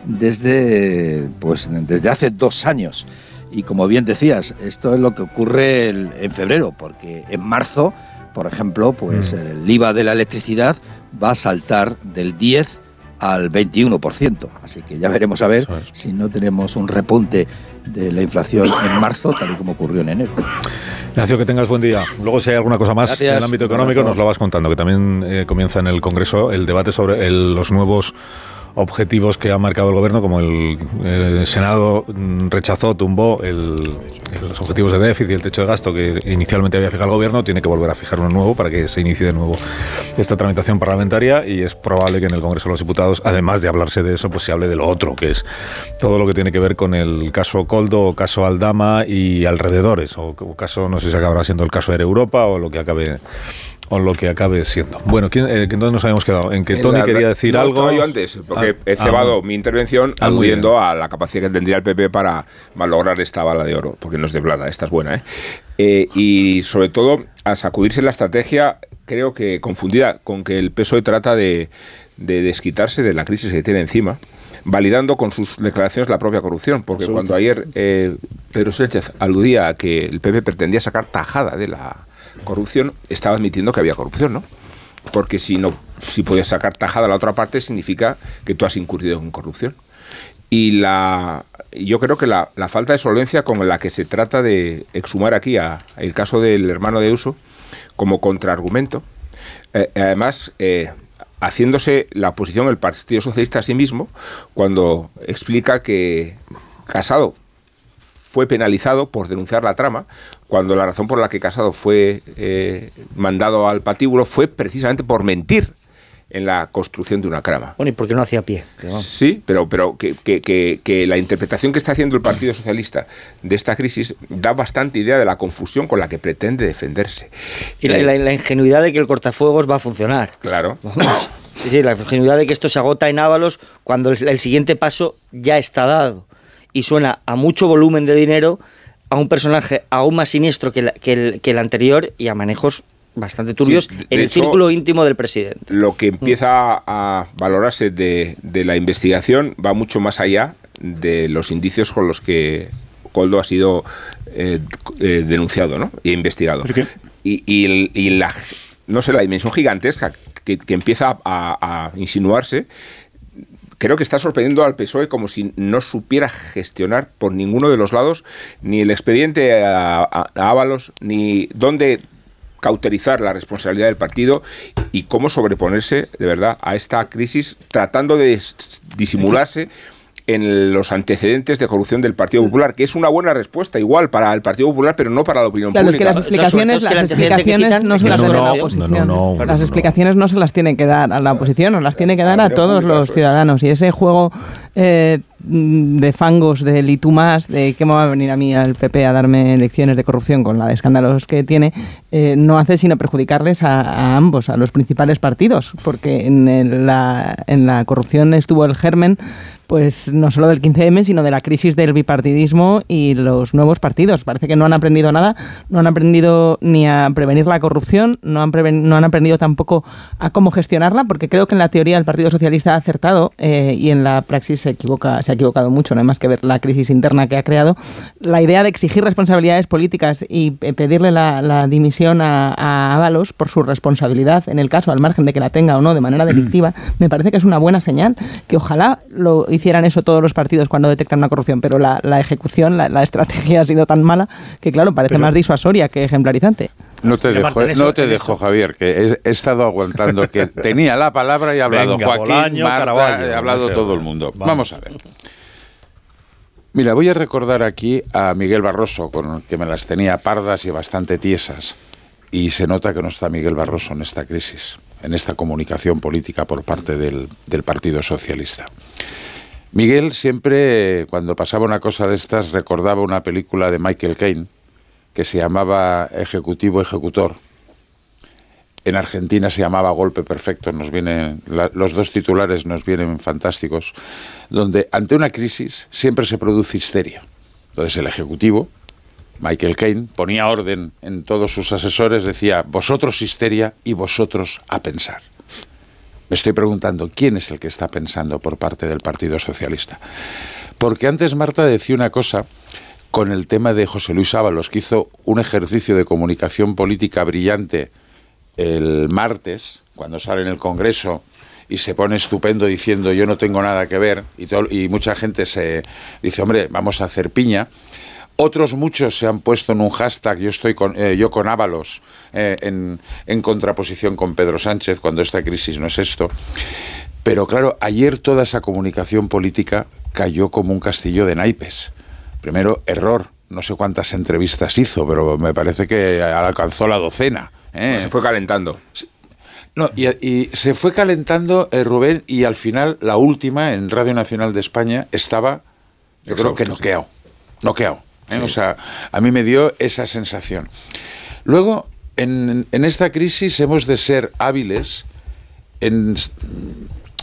Speaker 16: desde, pues, desde hace dos años. Y como bien decías, esto es lo que ocurre en febrero, porque en marzo, por ejemplo, pues el IVA de la electricidad va a saltar del 10 al 21%. Así que ya veremos a ver si no tenemos un repunte de la inflación en marzo, tal y como ocurrió en enero.
Speaker 1: Ignacio, que tengas buen día. Luego, si hay alguna cosa más
Speaker 16: Gracias.
Speaker 1: en el ámbito económico, nos lo vas contando, que también eh, comienza en el Congreso el debate sobre el- los nuevos objetivos que ha marcado el gobierno, como el, eh, Senado rechazó, tumbó los objetivos de déficit y el techo de gasto que inicialmente había fijado el gobierno, tiene que volver a fijar uno nuevo para que se inicie de nuevo esta tramitación parlamentaria y es probable que en el Congreso de los Diputados, además de hablarse de eso, pues se hable de lo otro, que es todo lo que tiene que ver con el caso Coldo o caso Aldama y alrededores, o, o caso, no sé si acabará siendo el caso de Europa o lo que acabe o lo que acabe siendo. Bueno, ¿quién, eh, ¿dónde nos habíamos quedado? En que
Speaker 10: En
Speaker 1: Tony
Speaker 10: la-
Speaker 1: quería decir
Speaker 10: no,
Speaker 1: algo.
Speaker 10: estaba yo antes, porque
Speaker 1: Ah,
Speaker 10: he
Speaker 1: ah,
Speaker 10: cebado mi intervención
Speaker 1: Ah,
Speaker 10: aludiendo a la capacidad que tendría el PP para malograr esta bala de oro, porque no es de plata, esta es buena, ¿eh? Eh, y sobre todo a sacudirse la estrategia, creo que confundida con que el PSOE trata de, de desquitarse de la crisis que tiene encima validando con sus declaraciones la propia corrupción, porque cuando ayer eh, Pedro Sánchez aludía a que el PP pretendía sacar tajada de la corrupción, estaba admitiendo que había corrupción, ¿no? Porque si no, si podías sacar tajada a la otra parte, significa que tú has incurrido en corrupción. Y la, yo creo que la, falta de solvencia con la que se trata de exhumar aquí a, el caso del hermano de Uso como contraargumento, eh, además eh, haciéndose la oposición del Partido Socialista a sí mismo, cuando explica que Casado fue penalizado por denunciar la trama, cuando la razón por la que Casado fue eh, mandado al patíbulo fue precisamente por mentir en la construcción de una trama.
Speaker 14: Bueno, ¿y por qué no hacía pie? Pero.
Speaker 10: Sí, pero, pero que, que- que- que la interpretación que está haciendo el Partido Socialista de esta crisis da bastante idea de la confusión con la que pretende defenderse.
Speaker 14: Y la,
Speaker 10: Eh,
Speaker 14: la- la ingenuidad de que el cortafuegos va a funcionar.
Speaker 10: Claro.
Speaker 14: Vamos. Sí, sí, la ingenuidad de que esto se agota en Ábalos cuando el, el siguiente paso ya está dado. Y suena a mucho volumen de dinero a un personaje aún más siniestro que, la- que el, que el anterior y a manejos bastante turbios
Speaker 10: Sí,
Speaker 14: en el
Speaker 10: hecho,
Speaker 14: círculo íntimo del presidente.
Speaker 10: Lo que empieza a valorarse de, de la investigación va mucho más allá de los indicios con los que Coldo ha sido eh, eh, denunciado ¿no? e investigado. Y, y y la, no sé, la dimensión gigantesca que, que empieza a, a insinuarse creo que está sorprendiendo al PSOE como si no supiera gestionar por ninguno de los lados ni el expediente a, a- Ábalos, ni dónde cauterizar la responsabilidad del partido y cómo sobreponerse de verdad a esta crisis tratando de disimularse en los antecedentes de corrupción del Partido Popular, que es una buena respuesta igual para el Partido Popular, pero no para la opinión
Speaker 11: Claro, es que
Speaker 10: pública.
Speaker 11: las explicaciones, las explicaciones no se las dan a la oposición. las explicaciones no se las tiene que dar a la oposición, nos las tiene que dar a todos los ciudadanos. Y ese juego eh, de fangos, del y tú más, de que me va a venir a mí al PP a darme lecciones de corrupción con la de escándalos que tiene, eh, no hace sino perjudicarles a, a ambos, a los principales partidos, porque en, el- la, en la corrupción estuvo el germen pues no solo del 15M, sino de la crisis del bipartidismo y los nuevos partidos. Parece que no han aprendido nada, no han aprendido ni a prevenir la corrupción, no han, preven- no han aprendido tampoco a cómo gestionarla, porque creo que en la teoría el Partido Socialista ha acertado eh, y en la praxis se equivoca, se ha equivocado mucho, no hay más que ver la crisis interna que ha creado. La idea de exigir responsabilidades políticas y eh, pedirle la, dimisión a, a Ábalos por su responsabilidad, en el caso, al margen de que la tenga o no de manera delictiva, me parece que es una buena señal, que ojalá lo hicieran eso todos los partidos cuando detectan una corrupción, pero la, la ejecución, la, la estrategia ha sido tan mala que, claro, parece
Speaker 12: Pero-
Speaker 11: más disuasoria que ejemplarizante.
Speaker 12: No te dejo,
Speaker 11: eso-
Speaker 12: no te dejo Javier, que he, he estado aguantando que <laughs> tenía la palabra y ha hablado
Speaker 1: Venga,
Speaker 12: Joaquín,
Speaker 1: Bolaño,
Speaker 12: Marta,
Speaker 1: Caraballo,
Speaker 12: ha hablado
Speaker 1: no sé,
Speaker 12: todo el mundo.
Speaker 1: vamos.
Speaker 12: Vamos a ver. Mira, voy a recordar aquí a Miguel Barroso, con el que me las tenía pardas y bastante tiesas. Y se nota que no está Miguel Barroso en esta crisis, en esta comunicación política por parte del, del Partido Socialista. Miguel siempre, cuando pasaba una cosa de estas, recordaba una película de Michael Caine que se llamaba Ejecutivo Ejecutor. En Argentina se llamaba Golpe Perfecto, nos viene, la- los dos titulares nos vienen fantásticos, donde ante una crisis siempre se produce histeria. Entonces el Ejecutivo, Michael Caine, ponía orden en todos sus asesores, decía, vosotros histeria y vosotros a pensar. Me estoy preguntando, ¿quién es el que está pensando por parte del Partido Socialista? Porque antes Marta decía una cosa con el tema de José Luis Ábalos, que hizo un ejercicio de comunicación política brillante el martes, cuando sale en el Congreso y se pone estupendo diciendo yo no tengo nada que ver y, y mucha gente se dice, hombre, vamos a hacer piña. Otros muchos se han puesto en un hashtag yo estoy con eh, yo con Ábalos eh, en, en contraposición con Pedro Sánchez cuando esta crisis no es esto. Pero claro, ayer toda esa comunicación política cayó como un castillo de naipes. Primero, error. No sé cuántas entrevistas hizo, pero me parece que alcanzó la docena. ¿eh?
Speaker 10: Se fue calentando.
Speaker 12: No, y, y se fue calentando eh, Rubén y al final la última en Radio Nacional de España estaba, yo creo que noqueado. Noqueado. ¿Eh? O sea, a mí me dio esa sensación. Luego, en, en esta crisis hemos de ser hábiles en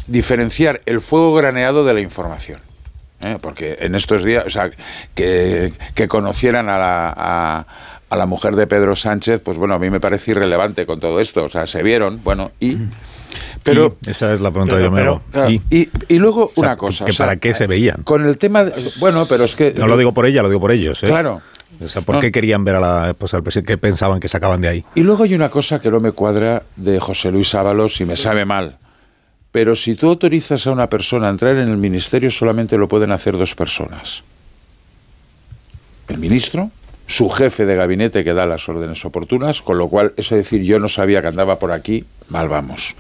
Speaker 12: diferenciar el fuego graneado de la información. ¿eh? Porque en estos días, o sea, que, que conocieran a la, a, a la mujer de Pedro Sánchez, pues bueno, a mí me parece irrelevante con todo esto. O sea, se vieron, bueno, y... Pero,
Speaker 1: Y esa es la pregunta
Speaker 12: pero- pero, claro,
Speaker 1: ¿Y?
Speaker 12: y, y luego
Speaker 1: O sea,
Speaker 12: una cosa.
Speaker 1: que
Speaker 12: o sea,
Speaker 1: ¿Para qué se veían?
Speaker 12: Con el tema... de- bueno, pero es que...
Speaker 1: No lo digo por ella, lo digo por ellos. ¿eh?
Speaker 12: Claro.
Speaker 1: O sea, ¿por
Speaker 12: No.
Speaker 1: qué querían ver a la esposa del presidente? ¿Qué pensaban que sacaban de ahí?
Speaker 12: Y luego hay una cosa que no me cuadra de José Luis Ábalos y me sabe mal. Pero si tú autorizas a una persona a entrar en el ministerio, solamente lo pueden hacer dos personas. El ministro, su jefe de gabinete que da las órdenes oportunas, con lo cual, eso de decir yo no sabía que andaba por aquí, mal vamos.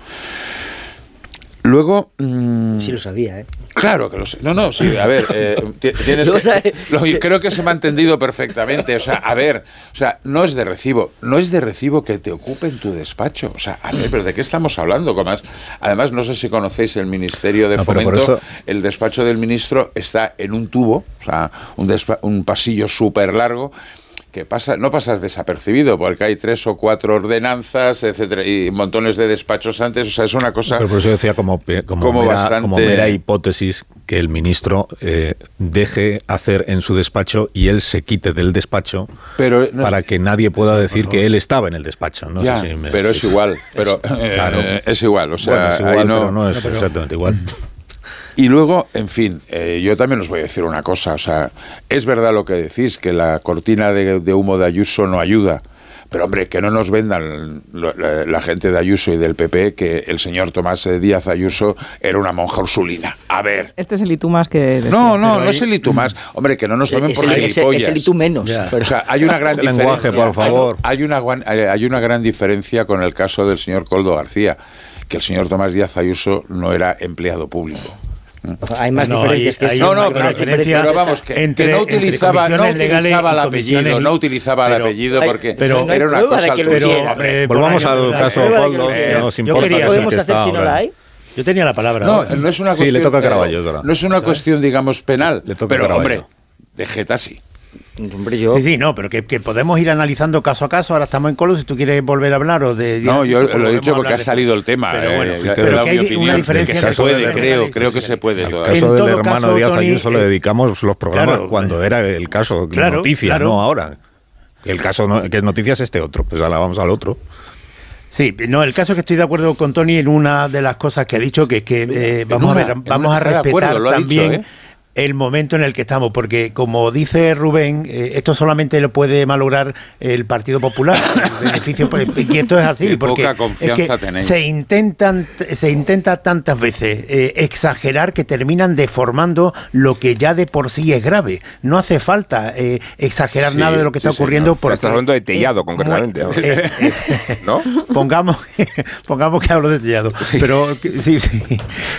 Speaker 12: Luego... mm,
Speaker 14: Sí lo sabía, ¿eh?
Speaker 12: Claro que lo sé. No, no, sí, a ver, eh, ti- tienes <laughs> que, lo- creo que se me ha entendido perfectamente. O sea, a ver, o sea, no es de recibo, no es de recibo que te ocupen tu despacho. O sea, a ver, pero ¿de qué estamos hablando? Además, además no sé si conocéis el Ministerio de
Speaker 1: No,
Speaker 12: Fomento.
Speaker 1: eso-
Speaker 12: El despacho del ministro está en un tubo, o sea, un, despa- un pasillo súper largo que pasa, no pasas desapercibido, porque hay tres o cuatro ordenanzas, etcétera, y montones de despachos antes, o sea, es una cosa
Speaker 1: Pero por eso decía como, como,
Speaker 12: Como
Speaker 1: mera,
Speaker 12: bastante-
Speaker 1: como mera hipótesis que el ministro eh, deje hacer en su despacho y él se quite del despacho
Speaker 12: Pero no-
Speaker 1: para que nadie pueda decir que él estaba en el despacho. No
Speaker 12: Ya,
Speaker 1: sé si me-
Speaker 12: pero es igual, pero <laughs> eh,
Speaker 1: Claro.
Speaker 12: es igual, o sea,
Speaker 1: Bueno, es igual,
Speaker 12: ahí no-
Speaker 1: pero no es
Speaker 12: No, pero-
Speaker 1: exactamente igual. <laughs>
Speaker 12: Y luego, en fin, eh, yo también os voy a decir una cosa. O sea, es verdad lo que decís, que la cortina de, de humo de Ayuso no ayuda. Pero hombre, que no nos vendan la, la gente de Ayuso y del PP que el señor Tomás Díaz Ayuso era una monja ursulina. A ver.
Speaker 11: Este es el itu más que...
Speaker 12: No, no, no es el itu más. Hombre, que no nos tomen
Speaker 14: Es
Speaker 12: por
Speaker 14: el- es
Speaker 12: gilipollas.
Speaker 14: es el itu menos.
Speaker 12: O sea, hay una <laughs> gran
Speaker 1: Ese lenguaje,
Speaker 12: diferencia.
Speaker 1: por favor.
Speaker 12: Hay, hay una, hay una gran diferencia con el caso del señor Coldo García, que el señor Tomás Díaz Ayuso no era empleado público.
Speaker 14: Hay más
Speaker 13: No,
Speaker 14: diferencias
Speaker 13: hay-
Speaker 14: que
Speaker 13: hay.
Speaker 12: No, no, pero,
Speaker 13: diferencia
Speaker 12: pero vamos, que, que
Speaker 13: entre-
Speaker 12: no
Speaker 13: entre
Speaker 12: utilizaba, no utilizaba el apellido, no utilizaba
Speaker 13: pero-
Speaker 12: el apellido porque
Speaker 13: pero-
Speaker 12: era una cosa
Speaker 14: que hiciera.
Speaker 13: hombre,
Speaker 1: Volvamos al
Speaker 13: la-
Speaker 1: caso
Speaker 14: de que lo
Speaker 1: que nos importa
Speaker 13: quería-
Speaker 1: que
Speaker 14: ¿Podemos
Speaker 1: que
Speaker 14: hacer
Speaker 1: está
Speaker 14: si no la hay?
Speaker 13: Yo tenía la palabra.
Speaker 12: No, no es una
Speaker 1: Sí,
Speaker 12: cuestión.
Speaker 1: le toca a
Speaker 12: eh,
Speaker 1: Caraballo.
Speaker 12: No es una cuestión, digamos, penal.
Speaker 1: Le toca
Speaker 12: pero, hombre, de jeta sí.
Speaker 14: Hombre, yo...
Speaker 13: Sí, sí, no, pero que, que podemos ir analizando caso a caso. Ahora estamos en Colo, si tú quieres volver a hablar o de...
Speaker 12: No, yo
Speaker 13: pues
Speaker 12: lo he
Speaker 13: volvemos
Speaker 12: dicho porque ha
Speaker 13: de-
Speaker 12: salido el tema.
Speaker 13: Pero
Speaker 12: eh,
Speaker 13: bueno,
Speaker 12: he
Speaker 13: pero que hay
Speaker 12: opinión,
Speaker 13: una diferencia
Speaker 12: que se puede, creo, creo que se puede.
Speaker 1: El caso del
Speaker 13: todo
Speaker 1: hermano
Speaker 13: caso,
Speaker 1: Díaz
Speaker 13: Tony,
Speaker 1: Ayuso le
Speaker 13: eh,
Speaker 1: dedicamos los programas
Speaker 13: claro,
Speaker 1: cuando era el caso
Speaker 13: claro,
Speaker 1: noticias,
Speaker 13: claro.
Speaker 1: no ahora. El caso no- que es noticias este otro. Pues ahora vamos al otro.
Speaker 13: Sí, no, el caso es que estoy de acuerdo con Tony en una de las cosas que ha dicho, que es que eh, vamos
Speaker 12: una,
Speaker 13: a ver, vamos a
Speaker 12: de
Speaker 13: respetar
Speaker 12: acuerdo,
Speaker 13: también
Speaker 12: dicho, ¿eh?
Speaker 13: El momento en el que estamos, porque como dice Rubén, eh, esto solamente lo puede malograr el Partido Popular, el <laughs> beneficio, por- y esto es así,
Speaker 12: Qué
Speaker 13: porque
Speaker 12: poca
Speaker 13: es
Speaker 12: confianza
Speaker 13: que
Speaker 12: tenéis.
Speaker 13: se intentan, se intenta tantas veces eh, exagerar que terminan deformando lo que ya de por sí es grave. No hace falta eh, exagerar
Speaker 10: Sí,
Speaker 13: nada de lo que
Speaker 10: sí,
Speaker 13: está ocurriendo
Speaker 10: señor.
Speaker 13: porque
Speaker 10: Estás hablando de Tellado, concretamente, ¿No? <laughs> <laughs>
Speaker 13: pongamos pongamos que hablo de Tellado pero sí, sí.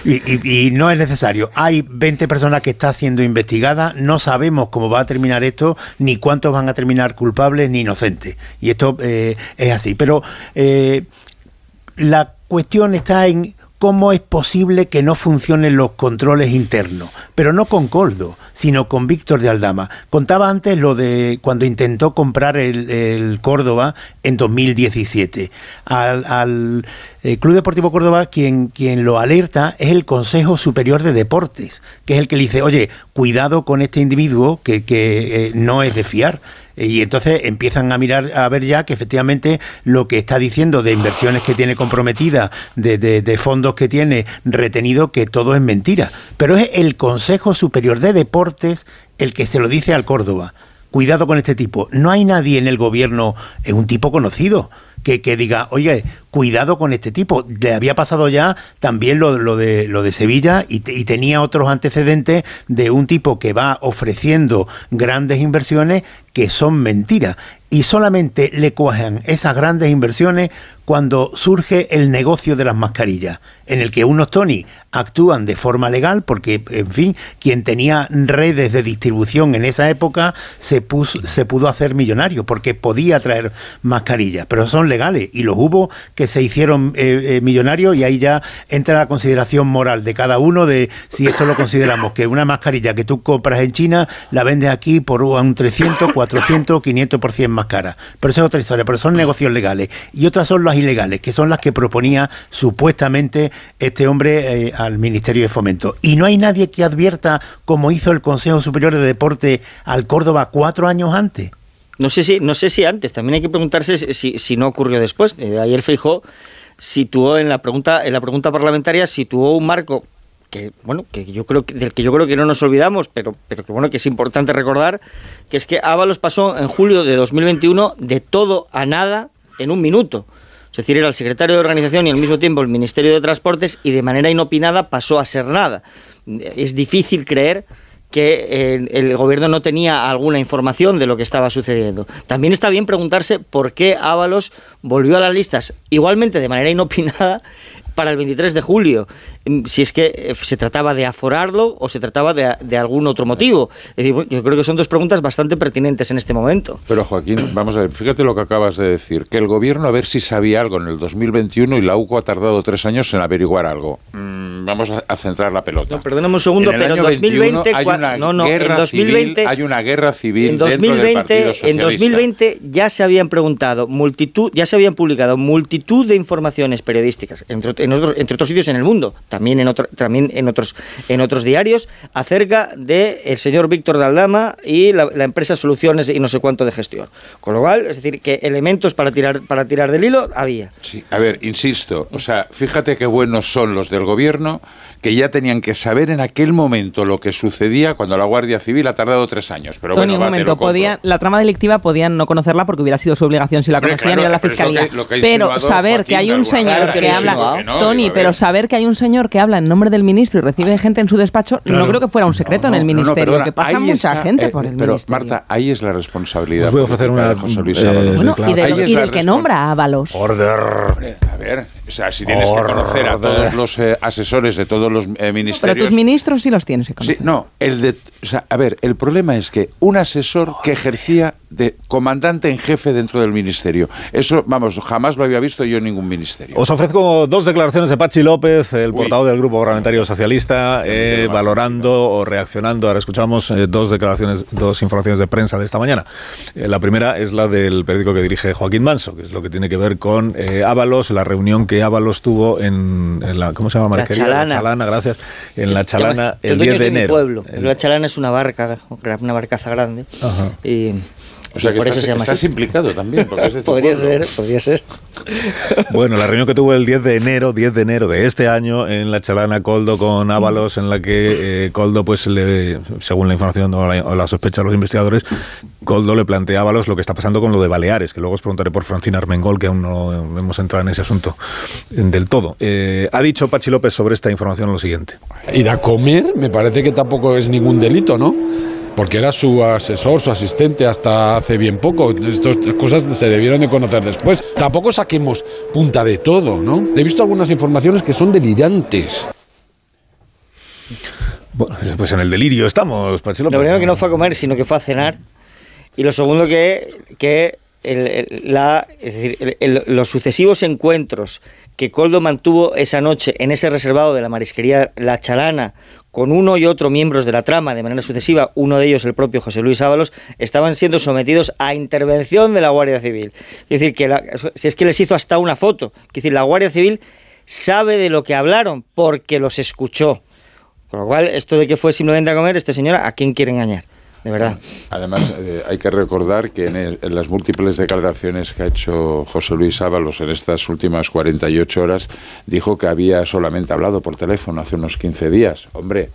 Speaker 13: Y, y- y no es necesario hay 20 personas que están siendo investigadas no sabemos cómo va a terminar esto ni cuántos van a terminar culpables ni inocentes. Y esto eh, es así. Pero eh, la cuestión está en cómo es posible que no funcionen los controles internos, pero no con Coldo, sino con Víctor de Aldama. Contaba antes lo de cuando intentó comprar el, Córdoba en 2017. Al, al, eh, Club Deportivo Córdoba quien, quien lo alerta es el Consejo Superior de Deportes, que es el que le dice, oye, cuidado con este individuo que, que eh, no es de fiar. Y entonces empiezan a mirar, a ver ya que efectivamente lo que está diciendo de inversiones que tiene comprometidas, de, de- de fondos que tiene retenido, que todo es mentira. Pero es el Consejo Superior de Deportes el que se lo dice al Córdoba. Cuidado con este tipo. No hay nadie en el gobierno, es un tipo conocido, que, que diga, oye, cuidado con este tipo. Le había pasado ya también lo, de, lo de Sevilla y, y tenía otros antecedentes de un tipo que va ofreciendo grandes inversiones que son mentiras. Y solamente le cuajan esas grandes inversiones cuando surge el negocio de las mascarillas, en el que unos Tony actúan de forma legal, porque, en fin, quien tenía redes de distribución en esa época se, puso, se pudo hacer millonario, porque podía traer mascarillas, pero son legales, y los hubo que se hicieron eh, eh, millonarios, y ahí ya entra la consideración moral de cada uno de si esto lo consideramos que una mascarilla que tú compras en China la vendes aquí por un 300, 400, 500% más cara. Pero eso es otra historia, pero son negocios legales. Y otras son las ilegales, que son las que proponía supuestamente este hombre eh, al Ministerio de Fomento. Y no hay nadie que advierta, como hizo el Consejo Superior de Deporte al Córdoba cuatro años antes.
Speaker 14: No sé si, no sé si antes, también hay que preguntarse si, si- no ocurrió después. Eh, ayer Feijó situó en la pregunta, en la pregunta parlamentaria, situó un marco que bueno, que yo creo que, del que yo creo que no nos olvidamos, pero, pero que bueno, que es importante recordar, que es que Ábalos pasó en julio de 2021 de todo a nada en un minuto. Es decir, era el secretario de organización y al mismo tiempo el Ministerio de Transportes y de manera inopinada pasó a ser nada. Es difícil creer que eh, el gobierno no tenía alguna información de lo que estaba sucediendo. También está bien preguntarse por qué Ábalos volvió a las listas igualmente de manera inopinada para el 23 de julio, mm, si es que eh, se trataba de aforarlo o se trataba de, de algún otro motivo. Es decir, yo creo que son dos preguntas bastante pertinentes en este momento.
Speaker 12: Pero Joaquín, <clears throat> vamos a ver, fíjate lo que acabas de decir, que el gobierno a ver si sabía algo en el 2021 y la UCO ha tardado tres años en averiguar algo. Mm, vamos a, a centrar la pelota.
Speaker 14: Perdóname un segundo, pero en
Speaker 12: año
Speaker 14: 2020
Speaker 12: 21 hay una
Speaker 14: no, no, en
Speaker 12: guerra
Speaker 14: 2020
Speaker 12: civil, hay una guerra civil
Speaker 14: en
Speaker 12: dentro del
Speaker 14: 2020,
Speaker 12: Partido
Speaker 14: en
Speaker 12: Socialista.
Speaker 14: 2020 ya se habían preguntado multitud, ya se habían publicado multitud de informaciones periodísticas, entre, entre otros sitios en el mundo, también en otro, también en otros, en otros diarios, acerca de el señor Víctor de Aldama y la, la empresa Soluciones y no sé cuánto de gestión. Con lo cual, es decir, que elementos para tirar, para tirar del hilo había.
Speaker 12: Sí, a ver, insisto, o sea, fíjate qué buenos son los del gobierno que ya tenían que saber en aquel momento lo que sucedía cuando la Guardia Civil ha tardado tres años. Pero
Speaker 11: Tony,
Speaker 12: bueno,
Speaker 11: un
Speaker 12: va, te
Speaker 11: momento, podían, la trama delictiva podían no conocerla porque hubiera sido su obligación si la
Speaker 12: Hombre,
Speaker 11: conocían
Speaker 12: claro,
Speaker 11: ir a la
Speaker 12: pero lo
Speaker 11: fiscalía.
Speaker 12: que- lo que ha
Speaker 11: pero saber que hay un señor que habla,
Speaker 12: insinuado. Que no,
Speaker 11: Tony, pero saber que hay un señor que habla en nombre del ministro y recibe gente en su despacho, no creo que fuera un secreto en el
Speaker 12: No, no,
Speaker 11: ministerio,
Speaker 12: perdona,
Speaker 11: que pasa mucha
Speaker 12: está,
Speaker 11: gente
Speaker 12: eh,
Speaker 11: por el
Speaker 12: Pero,
Speaker 11: ministerio.
Speaker 12: Marta, ahí es la responsabilidad
Speaker 1: voy a ofrecer una,
Speaker 12: de José Luis
Speaker 1: eh,
Speaker 12: Ábalos.
Speaker 11: Bueno, y, del- que nombra a Ábalos.
Speaker 1: Order.
Speaker 12: A ver, o sea, si tienes que conocer a todos los eh, asesores de todos los eh,
Speaker 11: Pero
Speaker 12: ministerios...
Speaker 11: tus ministros sí los tienes que conocer.
Speaker 12: Sí, no, el de, o sea, a ver, el problema es que un asesor que ejercía de comandante en jefe dentro del ministerio, eso, vamos, jamás lo había visto yo en ningún ministerio.
Speaker 1: Os ofrezco dos declaraciones de Pachi López, el portavoz del Grupo Parlamentario Socialista, eh, valorando o reaccionando. Ahora escuchamos eh, dos declaraciones, dos informaciones de prensa de esta mañana. Eh, la primera es la del periódico que dirige Joaquín Manso, que es lo que tiene que ver con eh, Ábalos, la reunión que Ábalos tuvo en, en la, ¿cómo se llama?
Speaker 14: La
Speaker 1: María querida?
Speaker 14: Chalana.
Speaker 1: La Chalana, gracias. En la Chalana
Speaker 14: Yo
Speaker 1: el
Speaker 14: tengo
Speaker 1: 10 de enero.
Speaker 14: pueblo.
Speaker 1: El-
Speaker 14: La chalana es una barca, una barcaza grande.
Speaker 1: Ajá.
Speaker 14: Y,
Speaker 12: O sea que
Speaker 14: por eso
Speaker 12: estás,
Speaker 14: se llama
Speaker 12: estás
Speaker 14: así.
Speaker 12: implicado también, porque es de <laughs> tu
Speaker 14: Podría
Speaker 12: pueblo.
Speaker 14: ser, podría ser. <laughs>
Speaker 1: Bueno, la reunión que tuvo el 10 de enero, 10 de enero de este año en la Chalana Coldo con Ábalos, en la que eh, Coldo, pues, le, según la información o la, o la sospecha de los investigadores, Coldo le plantea a Ábalos lo que está pasando con lo de Baleares, que luego os preguntaré por Francina Armengol, que aún no hemos entrado en ese asunto del todo. Eh, ha dicho Pachi López sobre esta información lo siguiente.
Speaker 17: Ir a comer me parece que tampoco es ningún delito, ¿no? Porque era su asesor, su asistente hasta hace bien poco. Estas cosas se debieron de conocer después. Tampoco saquemos punta de todo, ¿no? He visto algunas informaciones que son delirantes.
Speaker 1: Bueno, pues en el delirio estamos, Pachi.
Speaker 14: Lo primero que no fue a comer, sino que fue a cenar. Y lo segundo que, que es decir, los sucesivos encuentros que Coldo mantuvo esa noche en ese reservado de la marisquería La Chalana con uno y otro miembros de la trama de manera sucesiva, uno de ellos el propio José Luis Ábalos, estaban siendo sometidos a intervención de la Guardia Civil. Es decir, que si es que les hizo hasta una foto, es decir, la Guardia Civil sabe de lo que hablaron porque los escuchó. Con lo cual, esto de que fue simplemente a comer, este señor, ¿a quién quiere engañar? De verdad.
Speaker 12: Además, eh, hay que recordar que en, el- en las múltiples declaraciones que ha hecho José Luis Ábalos en estas últimas 48 horas, dijo que había solamente hablado por teléfono hace unos 15 días. Hombre,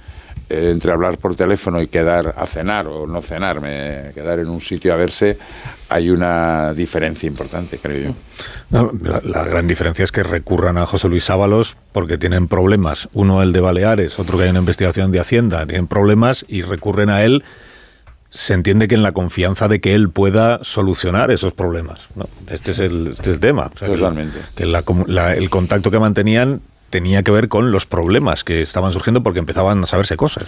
Speaker 12: eh, entre hablar por teléfono y quedar a cenar o no cenar, me- quedar en un sitio a verse, hay una diferencia importante, creo yo.
Speaker 1: No, la, la gran diferencia es que recurran a José Luis Ábalos porque tienen problemas. Uno el de Baleares, otro que hay una investigación de Hacienda, tienen problemas y recurren a él. Se entiende que en la confianza de que él pueda solucionar esos problemas. ¿no? Este, es el, este es el tema. O sea, que-
Speaker 12: Totalmente.
Speaker 1: Que, la el contacto que mantenían tenía que ver con los problemas que estaban surgiendo porque empezaban a saberse cosas.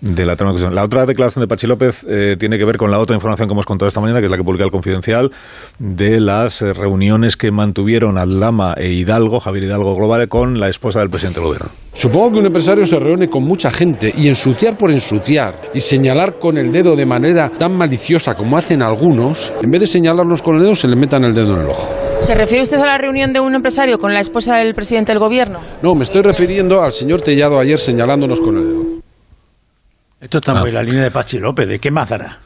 Speaker 1: De la, la otra declaración de Pachi López eh, tiene que ver con la otra información que hemos contado esta mañana, que es la que publica el Confidencial, de las eh, reuniones que mantuvieron Aldama e Hidalgo, Javier Hidalgo Global, con la esposa del presidente del gobierno.
Speaker 17: Supongo que un empresario se reúne con mucha gente y ensuciar por ensuciar y señalar con el dedo de manera tan maliciosa como hacen algunos, en vez de señalarlos con el dedo, se le metan el dedo en el ojo.
Speaker 18: ¿Se refiere usted a la reunión de un empresario con la esposa del presidente del gobierno?
Speaker 17: No, me estoy refiriendo al señor Tellado ayer señalándonos con el dedo.
Speaker 13: Esto está muy en la línea de Pachi López. ¿De qué más dará?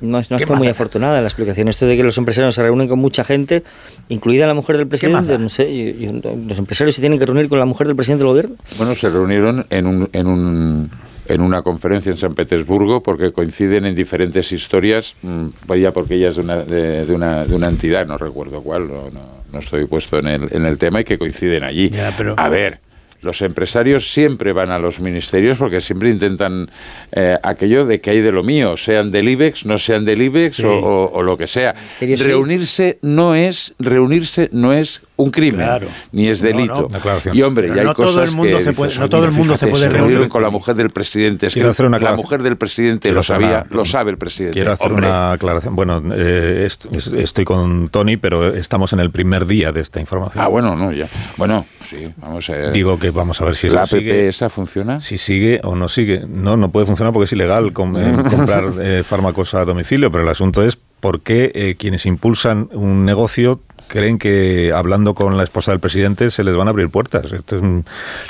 Speaker 14: No, no
Speaker 13: ¿Qué
Speaker 14: está muy afortunada la explicación. Esto de que los empresarios se reúnen con mucha gente, incluida la mujer del presidente, no sé, yo- yo- los empresarios se tienen que reunir con la mujer del presidente del gobierno.
Speaker 12: Bueno, se reunieron en un, en un en una conferencia en San Petersburgo porque coinciden en diferentes historias, mm, vaya porque ella es de una, de, de una, de una entidad, no recuerdo cuál, no, no- no estoy puesto en el, en el tema y que coinciden allí. A ver, los empresarios siempre van a los ministerios porque siempre intentan eh, aquello de que hay de lo mío, sean del IBEX, no sean del IBEX
Speaker 13: Sí.
Speaker 12: o, o- o lo que sea.
Speaker 14: sí.
Speaker 12: Reunirse no es reunirse no es un crimen,
Speaker 13: Claro.
Speaker 12: ni es
Speaker 13: No,
Speaker 12: delito.
Speaker 13: no.
Speaker 12: Y hombre,
Speaker 13: Pero
Speaker 12: y hay
Speaker 13: no todo
Speaker 12: cosas
Speaker 13: el mundo
Speaker 12: que
Speaker 13: se puede-
Speaker 12: dices,
Speaker 13: no
Speaker 12: "Oye,
Speaker 13: todo el mundo se puede reunir".
Speaker 12: con la mujer del presidente. Es
Speaker 1: Quiero
Speaker 12: que
Speaker 1: hacer una
Speaker 12: la mujer del presidente
Speaker 1: Quiero
Speaker 12: lo sabía,
Speaker 1: una-
Speaker 12: lo sabe el presidente.
Speaker 1: Quiero hacer
Speaker 12: Hombre,
Speaker 1: una aclaración. Bueno, eh, est- es- estoy con Tony, pero estamos en el primer día de esta información.
Speaker 12: Ah, bueno, no, ya. Bueno, sí, vamos a
Speaker 1: Digo que vamos a ver si
Speaker 12: ¿La app
Speaker 1: sigue.
Speaker 12: esa funciona?
Speaker 1: Si sigue o no sigue. No, no puede funcionar porque es ilegal com- eh, <laughs> comprar eh, fármacos a domicilio, pero el asunto es por qué eh, quienes impulsan un negocio creen que hablando con la esposa del presidente se les van a abrir puertas. Esto es un-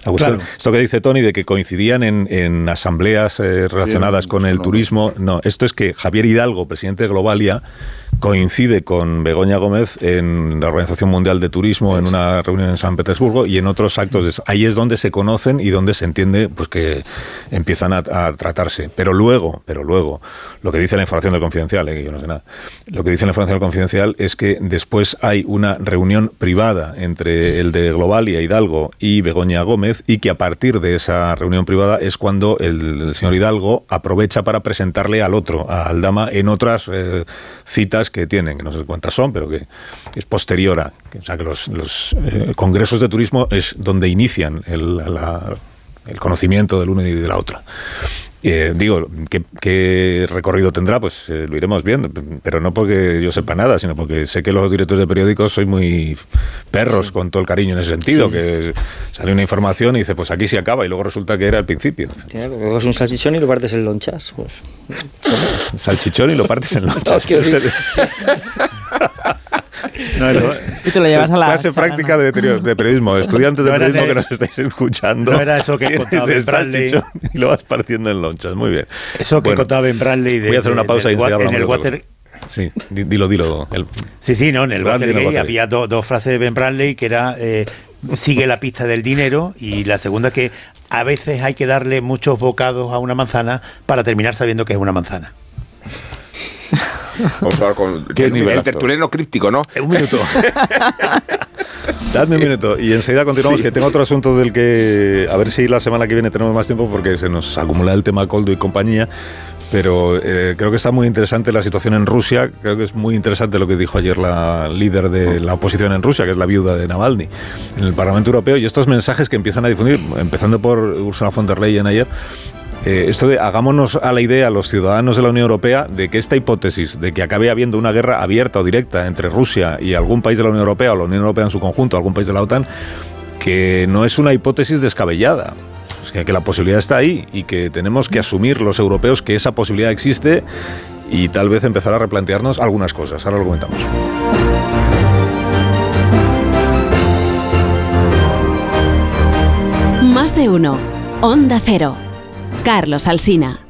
Speaker 1: cuestión-
Speaker 13: Claro.
Speaker 1: Esto que dice Tony de que coincidían en, en asambleas eh, relacionadas con el turismo, no, esto es que Javier Hidalgo, presidente de Globalia, coincide con Begoña Gómez en la Organización Mundial de Turismo en una reunión en San Petersburgo y en otros actos. de eso. Ahí es donde se conocen y donde se entiende pues que empiezan a, a tratarse. Pero luego, pero luego, lo que dice la información del confidencial, eh, que yo no sé nada, lo que dice la información del confidencial es que después hay una reunión privada entre el de Globalia, Hidalgo y Begoña Gómez y que a partir de esa reunión privada es cuando el, señor Hidalgo aprovecha para presentarle al otro, a Aldama, en otras eh, citas que tienen, que no sé cuántas son, pero que, es posterior a, o sea que los, los, eh, congresos de turismo es donde inician el, el conocimiento del uno y de la otra. Eh, digo, ¿qué, qué recorrido tendrá? Pues eh, lo iremos viendo, pero no porque yo sepa nada, sino porque sé que los directores de periódicos sois muy perros con todo el cariño en ese sentido,
Speaker 14: Sí.
Speaker 1: que sale una información y dice, pues aquí se acaba, y luego resulta que era el principio.
Speaker 14: Claro, coges un salchichón y lo partes en lonchas. Pues.
Speaker 1: Salchichón y lo partes en <laughs> lonchas.
Speaker 14: decir- <laughs> <laughs>
Speaker 1: No, no.
Speaker 11: Y te lo llevas a la
Speaker 1: clase práctica de, de periodismo, estudiantes de
Speaker 13: No
Speaker 1: periodismo
Speaker 13: de-
Speaker 1: que nos estáis escuchando.
Speaker 13: no era eso que contaba
Speaker 1: el
Speaker 13: Ben Bradley.
Speaker 1: y lo vas partiendo en lonchas, muy bien.
Speaker 13: Eso que
Speaker 1: Bueno,
Speaker 13: contaba Ben Bradley de,
Speaker 1: voy a hacer una
Speaker 13: de-
Speaker 1: pausa y
Speaker 13: en el water.
Speaker 1: Sí, di- dilo, dilo. el-
Speaker 13: Sí, sí, no, en el Watergate
Speaker 1: Watergate.
Speaker 13: había do- dos frases de Ben Bradley que era eh, sigue la pista del dinero y la segunda que a veces hay que darle muchos bocados a una manzana para terminar sabiendo que es una manzana. <laughs> <laughs>
Speaker 10: Vamos a hablar con
Speaker 1: Qué
Speaker 10: el, tertuliano críptico, ¿no?
Speaker 13: Un minuto. <laughs>
Speaker 1: Dadme un minuto y enseguida continuamos,
Speaker 10: Sí.
Speaker 1: que tengo otro asunto del que a ver si la semana que viene tenemos más tiempo porque se nos acumula el tema Coldo y compañía. Pero eh, creo que está muy interesante la situación en Rusia. Creo que es muy interesante lo que dijo ayer la líder de la oposición en Rusia, que es la viuda de Navalny, en el Parlamento Europeo. Y estos mensajes que empiezan a difundir, empezando por Ursula von der Leyen ayer, eh, esto de hagámonos a la idea, los ciudadanos de la Unión Europea, de que esta hipótesis de que acabe habiendo una guerra abierta o directa entre Rusia y algún país de la Unión Europea o la Unión Europea en su conjunto, algún país de la OTAN, que no es una hipótesis descabellada. Es que, que la posibilidad está ahí y que tenemos que asumir los europeos que esa posibilidad existe y tal vez empezar a replantearnos algunas cosas. Ahora lo comentamos.
Speaker 15: Más de uno. Onda Cero. Carlos Alsina.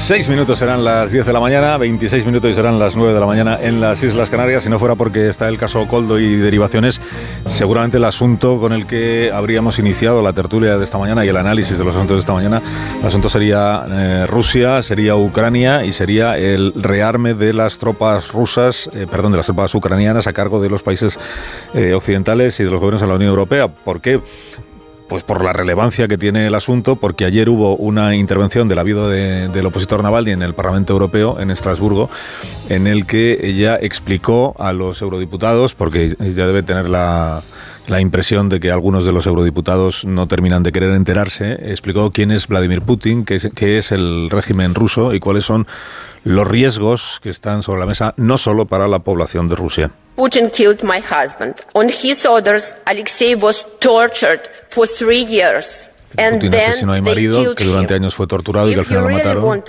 Speaker 1: 26 minutos serán las 10 de la mañana, 26 minutos y serán las 9 de la mañana en las Islas Canarias. Si no fuera porque está el caso Coldo y derivaciones, seguramente el asunto con el que habríamos iniciado la tertulia de esta mañana y el análisis de los asuntos de esta mañana, el asunto sería eh, Rusia, sería Ucrania y sería el rearme de las tropas rusas, eh, perdón, de las tropas ucranianas a cargo de los países eh, occidentales y de los gobiernos de la Unión Europea. ¿Por qué? Pues por la relevancia que tiene el asunto, porque ayer hubo una intervención del habido de, del opositor Navalny en el Parlamento Europeo, en Estrasburgo, en el que ella explicó a los eurodiputados, porque ella debe tener la, la impresión de que algunos de los eurodiputados no terminan de querer enterarse, explicó quién es Vladimir Putin, qué es el régimen ruso y cuáles son los riesgos que están sobre la mesa, no solo para la población de Rusia.
Speaker 19: Putin killed my husband. On his orders, Alexei was tortured for three years.
Speaker 1: Putin asesinó a mi marido, que durante años fue torturado y que al final lo mataron.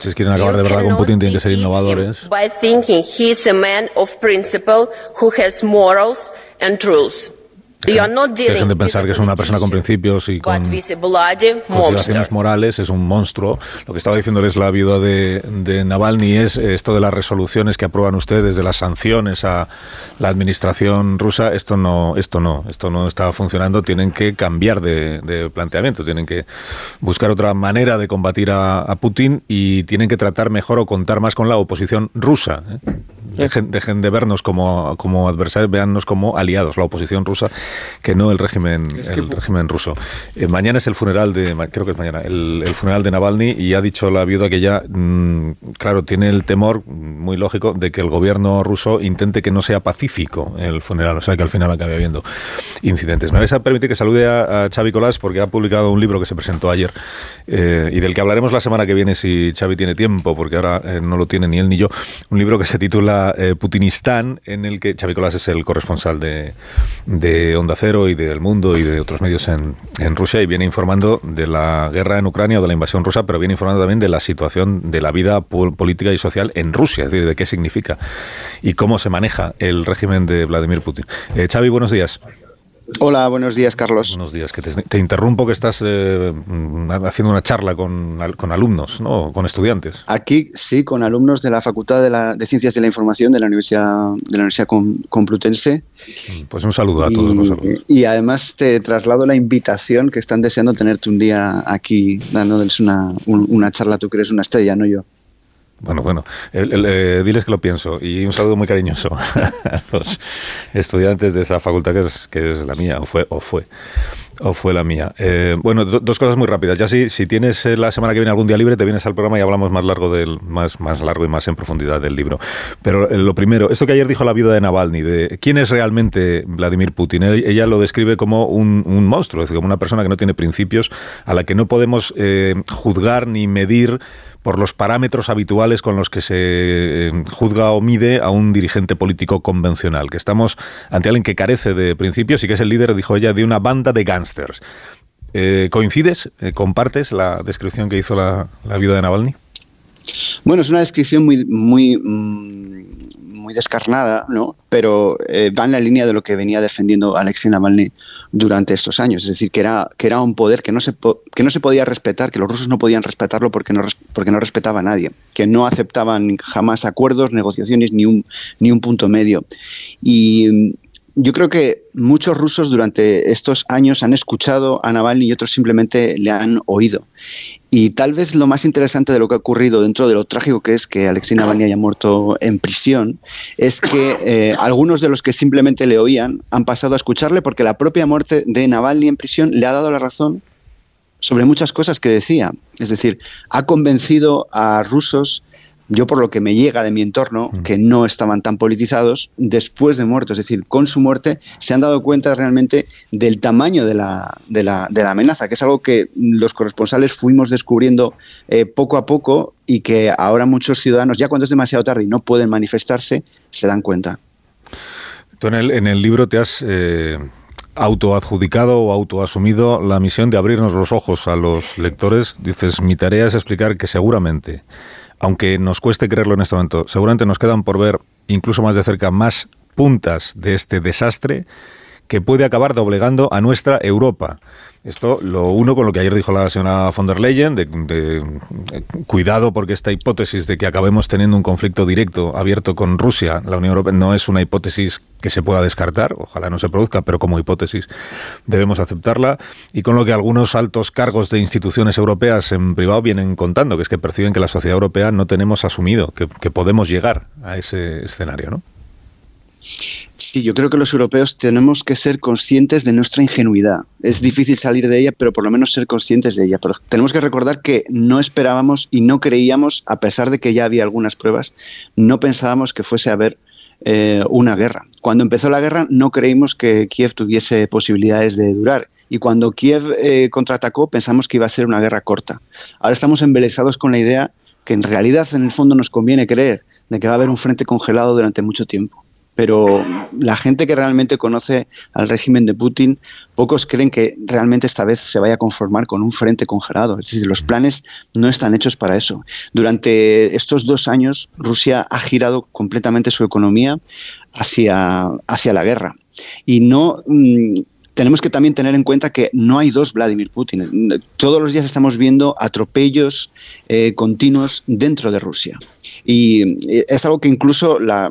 Speaker 1: Si quieren acabar de verdad con Putin, tienen que ser innovadores.
Speaker 19: By thinking he's a man of principle who has morals and rules.
Speaker 1: Que dejen de pensar que es una persona con principios y con consideraciones morales, es un monstruo. Lo que estaba diciéndoles la viuda de, de Navalny es eh, esto de las resoluciones que aprueban ustedes, de las sanciones a la administración rusa, esto no, esto no, esto no está funcionando, tienen que cambiar de, de planteamiento, tienen que buscar otra manera de combatir a, a Putin y tienen que tratar mejor o contar más con la oposición rusa. ¿eh? dejen, dejen de vernos como, como adversarios, véannos como aliados, la oposición rusa, que no el régimen, el régimen ruso. Eh, mañana es el funeral de, creo que es mañana, el, el funeral de Navalny y ha dicho la viuda que ya, mm, claro, tiene el temor muy lógico de que el gobierno ruso intente que no sea pacífico el funeral, o sea que al final acabe habiendo incidentes. Me vais a permitir que salude a, a Xavi Colás porque ha publicado un libro que se presentó ayer eh, y del que hablaremos la semana que viene si Xavi tiene tiempo, porque ahora eh, no lo tiene ni él ni yo. Un libro que se titula eh, Putinistán, en el que Xavi Colás es el corresponsal de, de Onda Cero y del Mundo y de otros medios en, Rusia y viene informando de la guerra en Ucrania o de la invasión rusa, pero viene informando también de la situación de la vida pol- política y social en Rusia, es decir, de qué significa y cómo se maneja el régimen de Vladimir Putin. Eh, Xavi, buenos días.
Speaker 20: Hola, buenos días, Carlos.
Speaker 1: Buenos días, que te, te interrumpo que estás eh, mm, haciendo una charla con, con alumnos, ¿no? Con estudiantes.
Speaker 20: Aquí sí, con alumnos de la Facultad de, la- de Ciencias de la Información de la Universidad, de la Universidad Com- Complutense.
Speaker 1: Pues un saludo a todos los alumnos.
Speaker 20: Y además te traslado la invitación que están deseando tenerte un día aquí dándoles una, un- una charla. Tú que eres una estrella, no yo.
Speaker 1: Bueno, bueno, el- eh, diles que lo pienso y un saludo muy cariñoso <laughs> a los estudiantes de esa facultad que es, la mía, o fue, o fue, o fue la mía. Eh, bueno, do- dos cosas muy rápidas. Ya si, si tienes eh, la semana que viene algún día libre, te vienes al programa y hablamos más largo del, más, más largo y más en profundidad del libro. Pero lo primero, esto que ayer dijo la viuda de Navalny, de quién es realmente Vladimir Putin. Ella lo describe como un, monstruo, es decir, como una persona que no tiene principios, a la que no podemos juzgar ni medir por los parámetros habituales con los que se eh, juzga o mide a un dirigente político convencional, que estamos ante alguien que carece de principios y que es el líder, dijo ella, de una banda de gángsters. Eh, ¿Coincides? Eh, ¿Compartes la descripción que hizo la, la viuda de Navalny?
Speaker 20: Bueno, es una descripción muy, muy, mm, muy descarnada, ¿no? Pero eh, va en la línea de lo que venía defendiendo Alexei Navalny durante estos años. Es decir, que era, que era un poder que no, se po- que no se podía respetar, que los rusos no podían respetarlo porque no, res- porque no respetaba a nadie, que no aceptaban jamás acuerdos, negociaciones, ni un, ni un punto medio. Y yo creo que muchos rusos durante estos años han escuchado a Navalny y otros simplemente le han oído. Y tal vez lo más interesante de lo que ha ocurrido dentro de lo trágico que es que Alexei Navalny haya muerto en prisión es que eh, algunos de los que simplemente le oían han pasado a escucharle porque la propia muerte de Navalny en prisión le ha dado la razón sobre muchas cosas que decía. Es decir, ha convencido a rusos, yo por lo que me llega de mi entorno, que no estaban tan politizados después de muerto. Es decir, con su muerte se han dado cuenta realmente del tamaño de la, de la, de la amenaza, que es algo que los corresponsales fuimos descubriendo eh, poco a poco y que ahora muchos ciudadanos, ya cuando es demasiado tarde y no pueden manifestarse, se dan cuenta.
Speaker 1: Tú en el, en el libro te has eh, autoadjudicado o autoasumido la misión de abrirnos los ojos a los lectores. Dices, mi tarea es explicar que seguramente, aunque nos cueste creerlo en este momento, seguramente nos quedan por ver incluso más de cerca más puntas de este desastre que puede acabar doblegando a nuestra Europa. Esto lo uno con lo que ayer dijo la señora von der Leyen, de, de cuidado porque esta hipótesis de que acabemos teniendo un conflicto directo abierto con Rusia, la Unión Europea, no es una hipótesis que se pueda descartar, ojalá no se produzca, pero como hipótesis debemos aceptarla, y con lo que algunos altos cargos de instituciones europeas en privado vienen contando, que es que perciben que la sociedad europea no tenemos asumido, que, que podemos llegar a ese escenario, ¿no?
Speaker 20: Sí, yo creo que los europeos tenemos que ser conscientes de nuestra ingenuidad. Es difícil salir de ella, pero por lo menos ser conscientes de ella. Pero tenemos que recordar que no esperábamos y no creíamos, a pesar de que ya había algunas pruebas, no pensábamos que fuese a haber eh, una guerra. Cuando empezó la guerra no creímos que Kiev tuviese posibilidades de durar. Y cuando Kiev eh, contraatacó pensamos que iba a ser una guerra corta. Ahora estamos embelesados con la idea que en realidad en el fondo nos conviene creer de que va a haber un frente congelado durante mucho tiempo pero la gente que realmente conoce al régimen de Putin, pocos creen que realmente esta vez se vaya a conformar con un frente congelado. Es decir, los planes no están hechos para eso. Durante estos dos años, Rusia ha girado completamente su economía hacia, hacia la guerra. Y no. mm, tenemos que también tener en cuenta que no hay dos Vladimir Putin. Todos los días estamos viendo atropellos eh, continuos dentro de Rusia. Y eh, es algo que incluso la,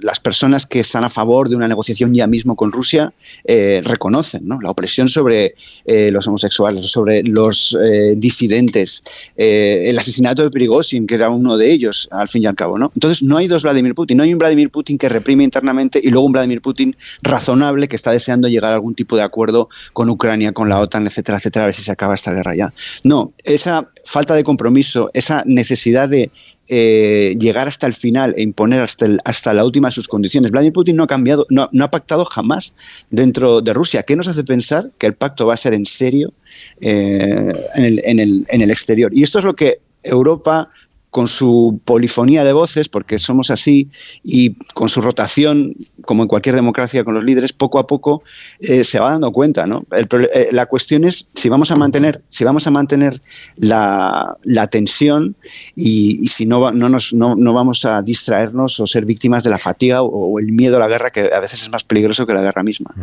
Speaker 20: las personas que están a favor de una negociación ya mismo con Rusia eh, reconocen ¿no? la opresión sobre eh, los homosexuales, sobre los eh, disidentes, eh, el asesinato de Prigozhin, que era uno de ellos, al fin y al cabo. ¿no? Entonces, no hay dos Vladimir Putin. No hay un Vladimir Putin que reprime internamente y luego un Vladimir Putin razonable que está deseando llegar a algún tipo de acuerdo con Ucrania, con la OTAN, etcétera, etcétera, a ver si se acaba esta guerra ya. No, esa falta de compromiso, esa necesidad de eh, llegar hasta el final e imponer hasta, el- hasta la última sus condiciones. Vladimir Putin no ha cambiado, no, no ha pactado jamás dentro de Rusia. ¿Qué nos hace pensar que el pacto va a ser en serio eh, en, el, en el- en el exterior? Y esto es lo que Europa con su polifonía de voces, porque somos así, y con su rotación, como en cualquier democracia con los líderes, poco a poco eh, se va dando cuenta. ¿no? El eh, la cuestión es si vamos a mantener, si vamos a mantener la, la tensión y, y si no, no, nos, no, no vamos a distraernos o ser víctimas de la fatiga o, o el miedo a la guerra, que a veces es más peligroso que la guerra misma.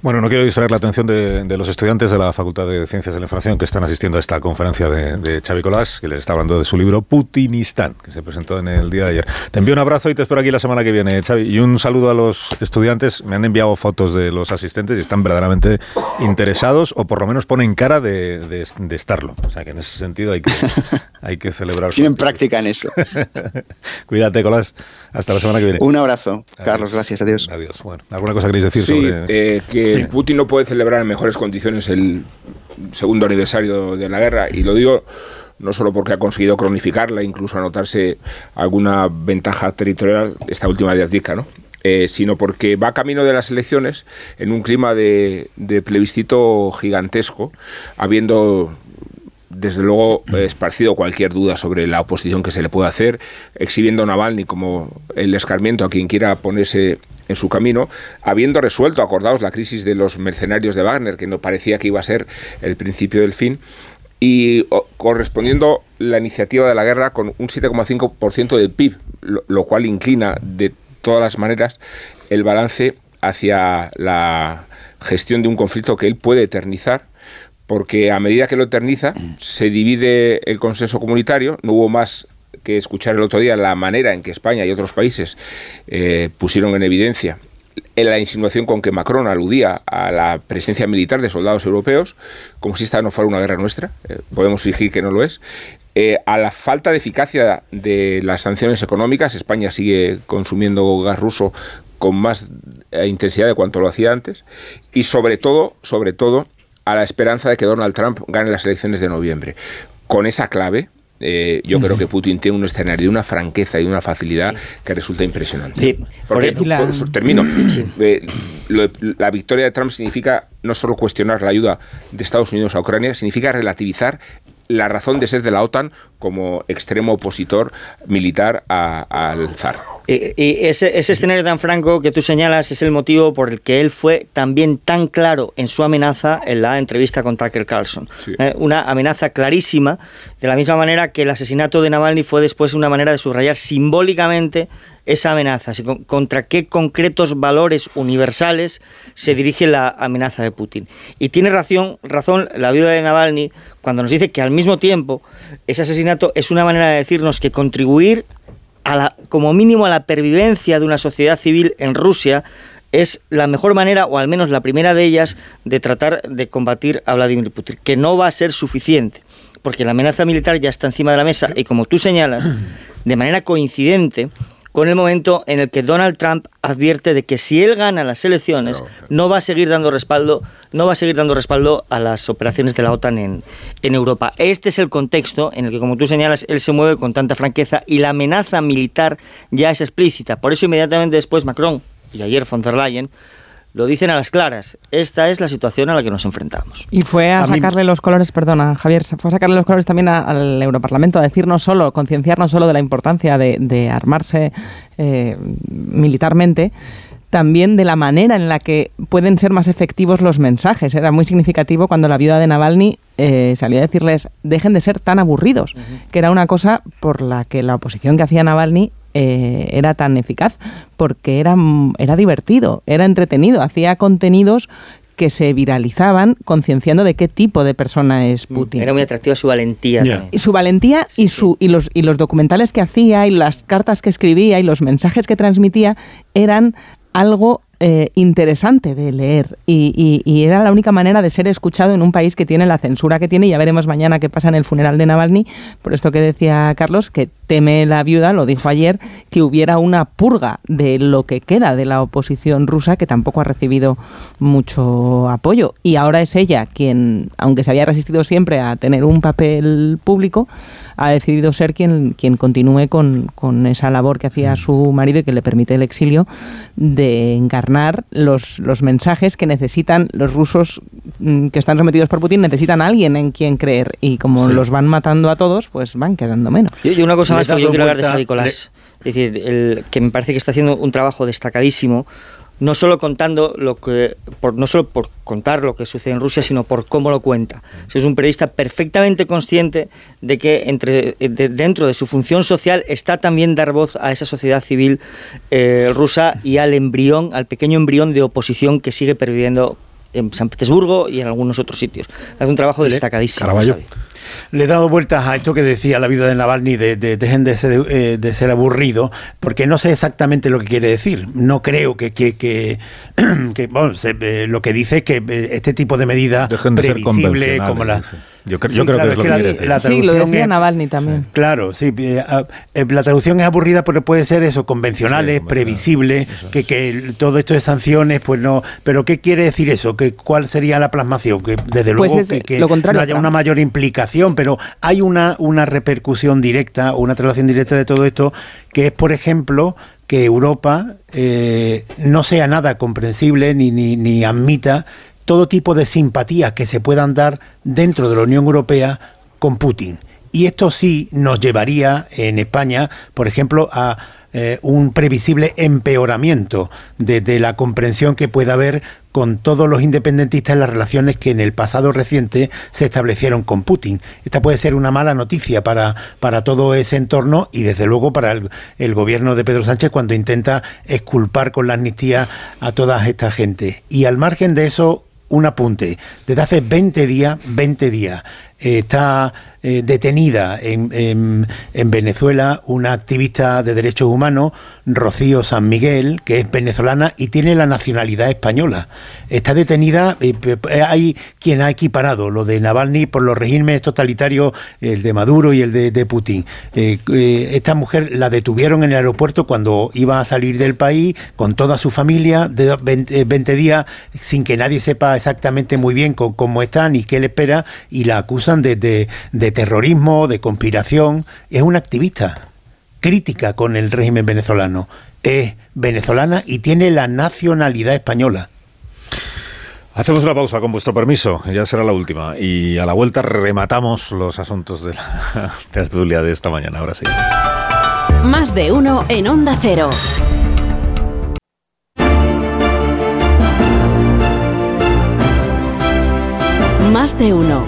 Speaker 1: Bueno, no quiero distraer la atención de, de los estudiantes de la Facultad de Ciencias de la Información que están asistiendo a esta conferencia de, de Xavi Colás, que les está hablando de su libro Putinistán, que se presentó en el día de ayer. Te envío un abrazo y te espero aquí la semana que viene, Xavi. Y un saludo a los estudiantes. Me han enviado fotos de los asistentes y están verdaderamente interesados, o por lo menos ponen cara de, de- de estarlo. O sea que en ese sentido hay que, <laughs> hay que celebrar.
Speaker 20: Tienen práctica en eso. <laughs>
Speaker 1: Cuídate, Colás. Hasta la semana que viene.
Speaker 20: Un abrazo, Carlos, gracias, adiós.
Speaker 1: Adiós. Bueno, ¿alguna cosa queréis decir
Speaker 10: Sí,
Speaker 1: sobre...?
Speaker 10: eh, que
Speaker 1: Sí.
Speaker 10: Putin no puede celebrar en mejores condiciones el segundo aniversario de la guerra, y lo digo no solo porque ha conseguido cronificarla, incluso anotarse alguna ventaja territorial, esta última diatrica, ¿no? Eh, sino porque va camino de las elecciones en un clima de, de plebiscito gigantesco, habiendo desde luego eh, esparcido cualquier duda sobre la oposición que se le puede hacer, exhibiendo a Navalny como el escarmiento a quien quiera ponerse en su camino, habiendo resuelto, acordaos, la crisis de los mercenarios de Wagner, que no parecía que iba a ser el principio del fin, y correspondiendo la iniciativa de la guerra con un 7,5% del PIB, lo, cual inclina de todas las maneras el balance hacia la gestión de un conflicto que él puede eternizar porque a medida que lo eterniza se divide el consenso comunitario, no hubo más que escuchar el otro día la manera en que España y otros países eh, pusieron en evidencia en la insinuación con que Macron aludía a la presencia militar de soldados europeos, como si esta no fuera una guerra nuestra, eh, podemos fingir que no lo es, eh, a la falta de eficacia de las sanciones económicas, España sigue consumiendo gas ruso con más eh, intensidad de cuanto lo hacía antes, y sobre todo, sobre todo, a la esperanza de que Donald Trump gane las elecciones de noviembre. Con esa clave, eh, yo creo que Putin tiene un escenario de una franqueza y de una facilidad que resulta impresionante.
Speaker 14: Sí,
Speaker 10: Porque,
Speaker 14: por- la-
Speaker 10: termino. Eh, lo- la victoria de Trump significa no solo cuestionar la ayuda de Estados Unidos a Ucrania, significa relativizar la razón de ser de la OTAN como extremo opositor militar a- al zar.
Speaker 14: Y, y ese, ese escenario tan franco que tú señalas es el motivo por el que él fue también tan claro en su amenaza en la entrevista con Tucker Carlson. Eh, una amenaza clarísima, de la misma manera que el asesinato de Navalny fue después una manera de subrayar simbólicamente esa amenaza, contra qué concretos valores universales se dirige la amenaza de Putin. Y tiene razón, razón la viuda de Navalny cuando nos dice que al mismo tiempo ese asesinato es una manera de decirnos que contribuir a la, como mínimo a la pervivencia de una sociedad civil en Rusia es la mejor manera, o al menos la primera de ellas, de tratar de combatir a Vladimir Putin, que no va a ser suficiente, porque la amenaza militar ya está encima de la mesa y como tú señalas, de manera coincidente con el momento en el que Donald Trump advierte de que si él gana las elecciones no va a seguir dando respaldo, no va a seguir dando respaldo a las operaciones de la OTAN en, en Europa. Este es el contexto en el que, como tú señalas, él se mueve con tanta franqueza y la amenaza militar ya es explícita. Por eso inmediatamente después Macron y ayer von der Leyen lo dicen a las claras. Esta es la situación a la que nos enfrentamos.
Speaker 11: Y fue a,
Speaker 14: A mí-
Speaker 11: sacarle los colores, perdona, Javier, fue a sacarle los colores también a- al Europarlamento, a decir no solo, concienciar no solo de la importancia de, de armarse eh, militarmente, también de la manera en la que pueden ser más efectivos los mensajes. Era muy significativo cuando la viuda de Navalny eh, salió a decirles dejen de ser tan aburridos, que era una cosa por la que la oposición que hacía Navalny eh, era tan eficaz, porque era, mm, era divertido, era entretenido, hacía contenidos que se viralizaban concienciando de qué tipo de persona es Putin.
Speaker 14: Era muy atractiva su valentía. también.
Speaker 11: Y su valentía y, su, y, los, y los documentales que hacía y las cartas que escribía y los mensajes que transmitía eran algo eh, interesante de leer. Y, y- y era la única manera de ser escuchado en un país que tiene la censura que tiene. Ya veremos mañana qué pasa en el funeral de Navalny. Por esto que decía Carlos que teme la viuda lo dijo ayer que hubiera una purga de lo que queda de la oposición rusa que tampoco ha recibido mucho apoyo. Y ahora es ella quien aunque se había resistido siempre a tener un papel público ha decidido ser quien, quien continúe con, con esa labor que hacía su marido y que le permite el exilio de encarnar los, los mensajes que necesitan los rusos mm, que están sometidos por Putin, necesitan a alguien en quien creer y como
Speaker 14: Sí.
Speaker 11: los van matando a todos, pues van quedando menos.
Speaker 14: Yo una cosa más, porque yo quiero hablar de San Nicolás. Es decir, el, que me parece que está haciendo un trabajo destacadísimo, no solo contando lo que, por, no solo por contar lo que sucede en Rusia, sino por cómo lo cuenta. O sea, es un periodista perfectamente consciente de que entre, de- dentro de su función social está también dar voz a esa sociedad civil eh, rusa y al embrión, al pequeño embrión de oposición que sigue perviviendo en San Petersburgo y en algunos otros sitios. Hace un trabajo destacadísimo.
Speaker 13: Le he dado vueltas a esto que decía la vida de Navalny, de, de- dejen de ser, eh, de ser aburrido, porque no sé exactamente lo que quiere decir. No creo que, que, que, <clears throat> que, bueno, se- eh, lo que dice es que eh, este tipo de medidas
Speaker 1: Dejen de ser
Speaker 13: previsibles como la...
Speaker 1: dice. Yo cre- yo creo que es lo que
Speaker 13: la,
Speaker 1: quiere decir.
Speaker 13: la
Speaker 11: Sí, lo
Speaker 13: traducción
Speaker 11: decía
Speaker 13: es-
Speaker 11: Navalny también.
Speaker 13: Claro, sí. eh, ah, eh, La traducción es aburrida porque puede ser eso, convencionales, previsibles, que, que el- todo esto de sanciones, pues no. Pero ¿qué quiere decir eso? ¿Que, ¿Cuál sería la plasmación? Que desde
Speaker 11: Pues
Speaker 13: luego
Speaker 11: es
Speaker 13: que, que
Speaker 11: lo contrario,
Speaker 13: no haya una mayor implicación, pero hay una, una repercusión directa, una traslación directa de todo esto, que es, por ejemplo, que Europa eh, no sea nada comprensible ni, ni, ni admita todo tipo de simpatías que se puedan dar dentro de la Unión Europea con Putin. Y esto sí nos llevaría en España, por ejemplo, a eh, un previsible empeoramiento de, la comprensión que pueda haber con todos los independentistas en las relaciones que en el pasado reciente se establecieron con Putin. Esta puede ser una mala noticia para, para todo ese entorno y desde luego para el, el gobierno de Pedro Sánchez cuando intenta exculpar con la amnistía a toda esta gente. Y al margen de eso, un apunte. Desde hace 20 días, 20 días, eh, está eh, detenida en, en- en Venezuela una activista de derechos humanos, Rocío San Miguel, que es venezolana y tiene la nacionalidad española. Está detenida, eh, pe- hay quien ha equiparado lo de Navalny por los regímenes totalitarios, el de Maduro y el de, Putin. Eh, eh, esta mujer la detuvieron en el aeropuerto cuando iba a salir del país con toda su familia de 20, eh, 20 días sin que nadie sepa exactamente muy bien cómo está ni qué le espera y la acusan de terrorismo, de conspiración. Es una activista crítica con el régimen venezolano. Es venezolana y tiene la nacionalidad española.
Speaker 1: Hacemos una pausa con vuestro permiso, ya será la última. Y a la vuelta rematamos los asuntos de la <laughs> tertulia de esta mañana. Ahora sí.
Speaker 15: Más de uno en Onda Cero. Más de uno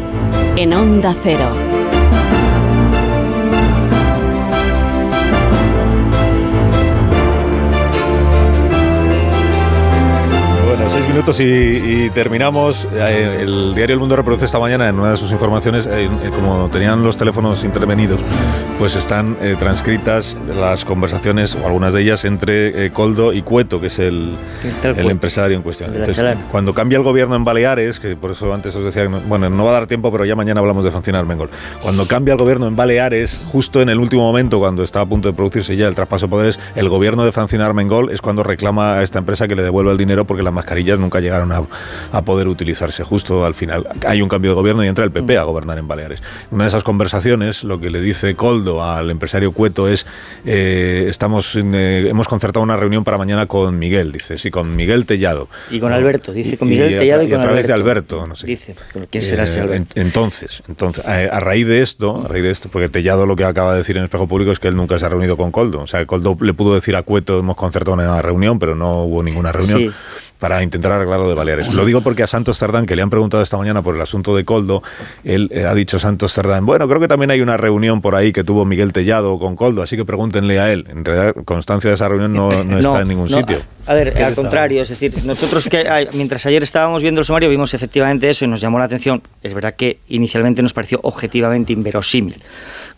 Speaker 15: en Onda Cero.
Speaker 1: Minutos y, y terminamos. Eh, el diario El Mundo reproduce esta mañana en una de sus informaciones, eh, eh, como tenían los teléfonos intervenidos, pues están eh, transcritas las conversaciones, o algunas de ellas, entre eh, Coldo y Cueto, que es el, el
Speaker 14: cual.
Speaker 1: empresario en cuestión. Entonces, cuando cambia el gobierno en Baleares, que por eso antes os decía, no- bueno, no va a dar tiempo, pero ya mañana hablamos de Francina Armengol. Cuando cambia el gobierno en Baleares, justo en el último momento, cuando está a punto de producirse ya el traspaso de poderes, el gobierno de Francina Armengol es cuando reclama a esta empresa que le devuelva el dinero porque las mascarillas nunca llegaron a, a poder utilizarse. Justo al final hay un cambio de gobierno y entra el PP a gobernar en Baleares. Una de esas conversaciones, lo que le dice Coldo al empresario Cueto es, eh, estamos en, eh, hemos concertado una reunión para mañana con Miguel, dice, sí, con Miguel Tellado.
Speaker 14: Y con Alberto, dice con Miguel
Speaker 1: a tra-
Speaker 14: Tellado y
Speaker 1: a
Speaker 14: con
Speaker 1: través de
Speaker 14: Alberto.
Speaker 1: Alberto, no sé.
Speaker 14: Dice, ¿quién será ese
Speaker 1: Eh,
Speaker 14: Alberto?
Speaker 1: en- entonces, entonces a, a raíz de esto, a raíz de esto, porque Tellado lo que acaba de decir en espejo público es que él nunca se ha reunido con Coldo. O sea, Coldo le pudo decir a Cueto hemos concertado una reunión, pero no hubo ninguna reunión.
Speaker 14: Sí.
Speaker 1: Para intentar arreglar lo de Baleares. Lo digo porque a Santos Cerdán, que le han preguntado esta mañana por el asunto de Coldo, él eh, ha dicho Santos Cerdán, bueno, creo que también hay una reunión por ahí que tuvo Miguel Tellado con Coldo, así que pregúntenle a él. En realidad, constancia de esa reunión no, <laughs> no está en ningún
Speaker 14: no,
Speaker 1: sitio.
Speaker 14: A ver, al contrario, es decir, nosotros que mientras ayer estábamos viendo el sumario vimos efectivamente eso y nos llamó la atención. Es verdad que inicialmente nos pareció objetivamente inverosímil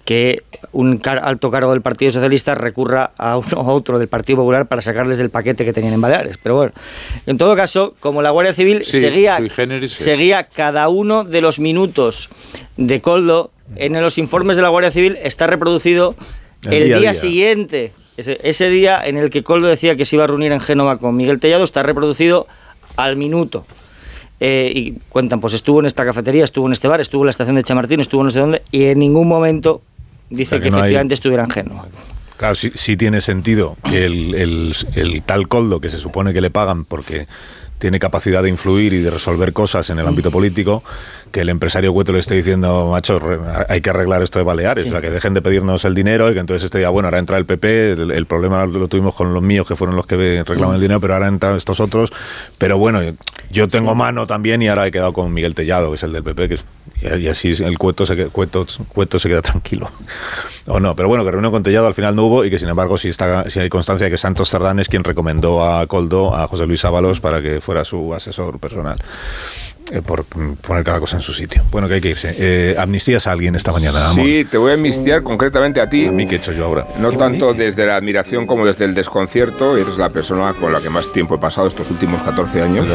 Speaker 14: que un car- alto cargo del Partido Socialista recurra a uno o otro del Partido Popular para sacarles del paquete que tenían en Baleares. Pero bueno, en todo caso, como la Guardia Civil
Speaker 12: Sí,
Speaker 14: seguía, seguía cada uno de los minutos de Coldo en los informes de la Guardia Civil, está reproducido
Speaker 1: El
Speaker 14: el,
Speaker 1: día
Speaker 14: siguiente. Ese, ese día en el que Coldo decía que se iba a reunir en Génova con Miguel Tellado está reproducido al minuto. Eh, y cuentan, pues estuvo en esta cafetería, estuvo en este bar, estuvo en la estación de Chamartín, estuvo no sé dónde, y en ningún momento dice
Speaker 1: O sea, que
Speaker 14: que,
Speaker 1: no hay-
Speaker 14: efectivamente estuviera en Génova.
Speaker 1: Claro, sí, sí tiene sentido que el, el- el tal Coldo, que se supone que le pagan porque tiene capacidad de influir y de resolver cosas en el ámbito político, que el empresario Cueto le esté diciendo, macho, hay que arreglar esto de Baleares, o sea, que dejen de pedirnos el dinero y que entonces este día, bueno, ahora entra el PP, el, el problema lo tuvimos con los míos, que fueron los que reclaman el dinero, pero ahora entran estos otros, pero bueno, yo tengo mano también y ahora he quedado con Miguel Tellado, que es el del PP, que es- y, y así el Cueto se, Cueto, Cueto se queda tranquilo. <laughs> O no, pero bueno, que reunión con Tellado al final no hubo y que sin embargo sí, está, sí hay constancia de que Santos Cerdán es quien recomendó a Coldo a José Luis Ábalos para que fuera su asesor personal. Eh, por poner cada cosa en su sitio. Bueno, que hay que irse. Eh, amnistías a alguien esta mañana, Amor.
Speaker 10: Sí, te voy a amnistiar concretamente a ti.
Speaker 1: ¿A mí qué he hecho yo ahora?
Speaker 10: No tanto desde la admiración como desde el desconcierto. Eres la persona con la que más tiempo he pasado estos últimos 14 años.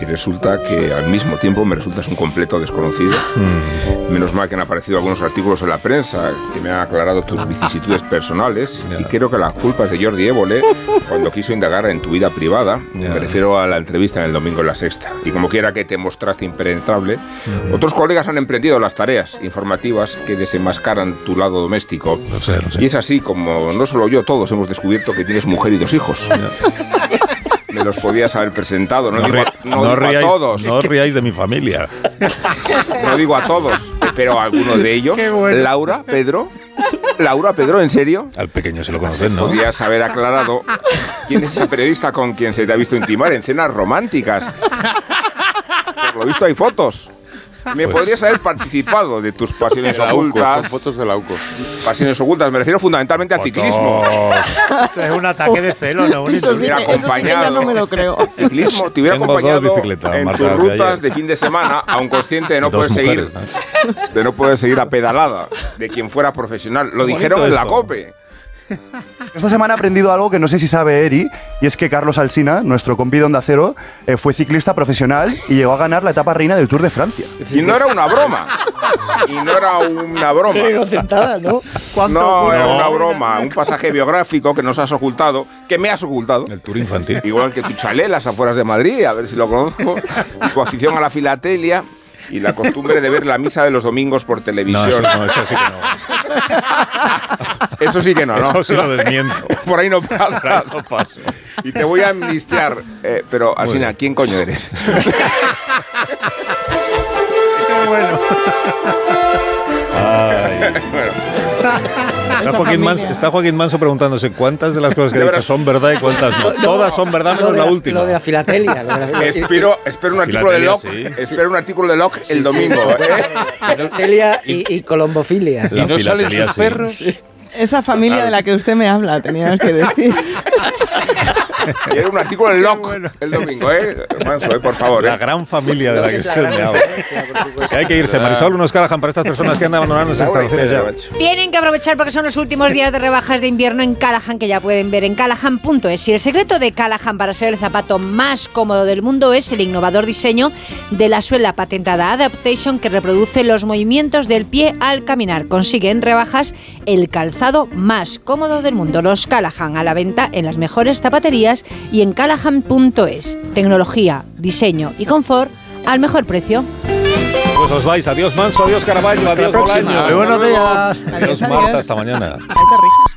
Speaker 10: Y resulta que al mismo tiempo me resultas un completo desconocido.
Speaker 1: Mm.
Speaker 10: Menos mal que han aparecido algunos artículos en la prensa que me han aclarado tus <laughs> vicisitudes personales. Y creo que la culpa es de Jordi Évole <laughs> cuando quiso indagar en tu vida privada. Me refiero a la entrevista en el domingo en La Sexta. Y como quiera que te mostraste impenetrable, otros colegas han emprendido las tareas informativas que desenmascaran tu lado doméstico. Y es así como no solo yo, todos hemos descubierto que tienes mujer y dos hijos. <laughs> Me los podías haber presentado, no,
Speaker 1: No,
Speaker 10: digo, a- no
Speaker 1: no
Speaker 10: digo a todos.
Speaker 1: no os riáis de mi familia.
Speaker 10: No digo a todos, pero a alguno de ellos. Laura, Pedro. Laura, Pedro, ¿en serio?
Speaker 1: Al pequeño se lo conocen, ¿no?
Speaker 10: Podrías haber aclarado quién es ese periodista con quien se te ha visto intimar en cenas románticas. Por lo visto hay fotos. Me
Speaker 12: Pues-
Speaker 10: podrías haber participado de tus pasiones
Speaker 12: De UCO,
Speaker 10: ocultas.
Speaker 12: son fotos de la UCO.
Speaker 10: Pasiones ocultas, me refiero fundamentalmente al ciclismo.
Speaker 13: Esto es un ataque de celo, ¿no? Un
Speaker 10: Te hubiera acompañado.
Speaker 11: no me lo creo.
Speaker 10: Ciclismo, te hubiera
Speaker 1: Tengo
Speaker 10: acompañado en
Speaker 1: Marta,
Speaker 10: tus
Speaker 1: de
Speaker 10: rutas
Speaker 1: ayer.
Speaker 10: de fin de semana, aun consciente de no
Speaker 1: Dos
Speaker 10: poder seguir,
Speaker 1: mujeres,
Speaker 10: de no poder seguir a pedalada de quien fuera profesional. Lo
Speaker 21: Qué
Speaker 10: dijeron en la
Speaker 21: esto.
Speaker 10: COPE.
Speaker 21: Esta semana he aprendido algo que no sé si sabe Eri, y es que Carlos Alsina, nuestro compi de Onda Cero, eh, fue ciclista profesional y llegó a ganar la etapa reina del Tour de Francia.
Speaker 10: Y no era una broma. Y no era una broma.
Speaker 14: Qué inocentada, ¿no?
Speaker 10: No, era una broma, un pasaje biográfico que nos has ocultado, que me has ocultado.
Speaker 1: El tour infantil.
Speaker 10: Igual que tu chalet, las afueras de Madrid, a ver si lo conozco. <laughs> Tu afición a la filatelia y la costumbre de ver la misa de los domingos por televisión.
Speaker 1: No, eso, no, eso sí que no.
Speaker 10: Eso sí que no, ¿no?
Speaker 1: Eso sí lo desmiento. <laughs>
Speaker 10: Por ahí no pasas.
Speaker 1: Por ahí no paso.
Speaker 10: Y te voy a amnistiar. eh, pero, Alsina,
Speaker 1: bien.
Speaker 10: ¿quién coño eres? <laughs>
Speaker 13: bueno.
Speaker 1: Ay. <laughs> Está Joaquín, Manso, está Joaquín Manso preguntándose cuántas de las cosas que he dicho son verdad y cuántas <laughs> no. Todas son verdad
Speaker 14: Lo
Speaker 1: menos
Speaker 14: de
Speaker 1: la
Speaker 14: la-
Speaker 1: última.
Speaker 14: Lo de la filatelia. lo de la filatelia.
Speaker 10: espero, espero un artículo de Locke.
Speaker 1: sí.
Speaker 10: Espero un artículo de Locke el
Speaker 14: Sí, sí.
Speaker 10: domingo. ¿eh?
Speaker 14: Filatelia y, y colombofilia.
Speaker 1: La
Speaker 12: ¿Y no salen sus
Speaker 1: sí.
Speaker 12: perros?
Speaker 11: Esa familia de la que usted me habla, tenías que decir. <laughs> <laughs>
Speaker 10: Y era un artículo de Locke el domingo, ¿eh? Manso, ¿eh? Por favor,
Speaker 1: La
Speaker 10: ¿eh?
Speaker 1: gran familia de la que
Speaker 14: la
Speaker 1: usted me habla. Que hay que irse. Marisol, unos Callahan para estas personas que andan abandonando las instalaciones ya.
Speaker 10: macho.
Speaker 18: Tienen que aprovechar porque son los últimos días de rebajas de invierno en Callahan que ya pueden ver en callahan.es. Y el secreto de Callahan para ser el zapato más cómodo del mundo es el innovador diseño de la suela patentada Adaptation que reproduce los movimientos del pie al caminar. Consigue en rebajas el calzado más cómodo del mundo. Los Callahan a la venta en las mejores zapaterías y en callahan.es. Tecnología, diseño y confort al mejor precio.
Speaker 1: Pues os vais. Adiós Manso, adiós Caraballo,
Speaker 14: Hasta la
Speaker 1: adiós
Speaker 14: próxima.
Speaker 1: Bolaño.
Speaker 13: Buenos días.
Speaker 1: Adiós
Speaker 11: Adiós,
Speaker 1: Marta, hasta mañana.
Speaker 11: Ay, qué risa.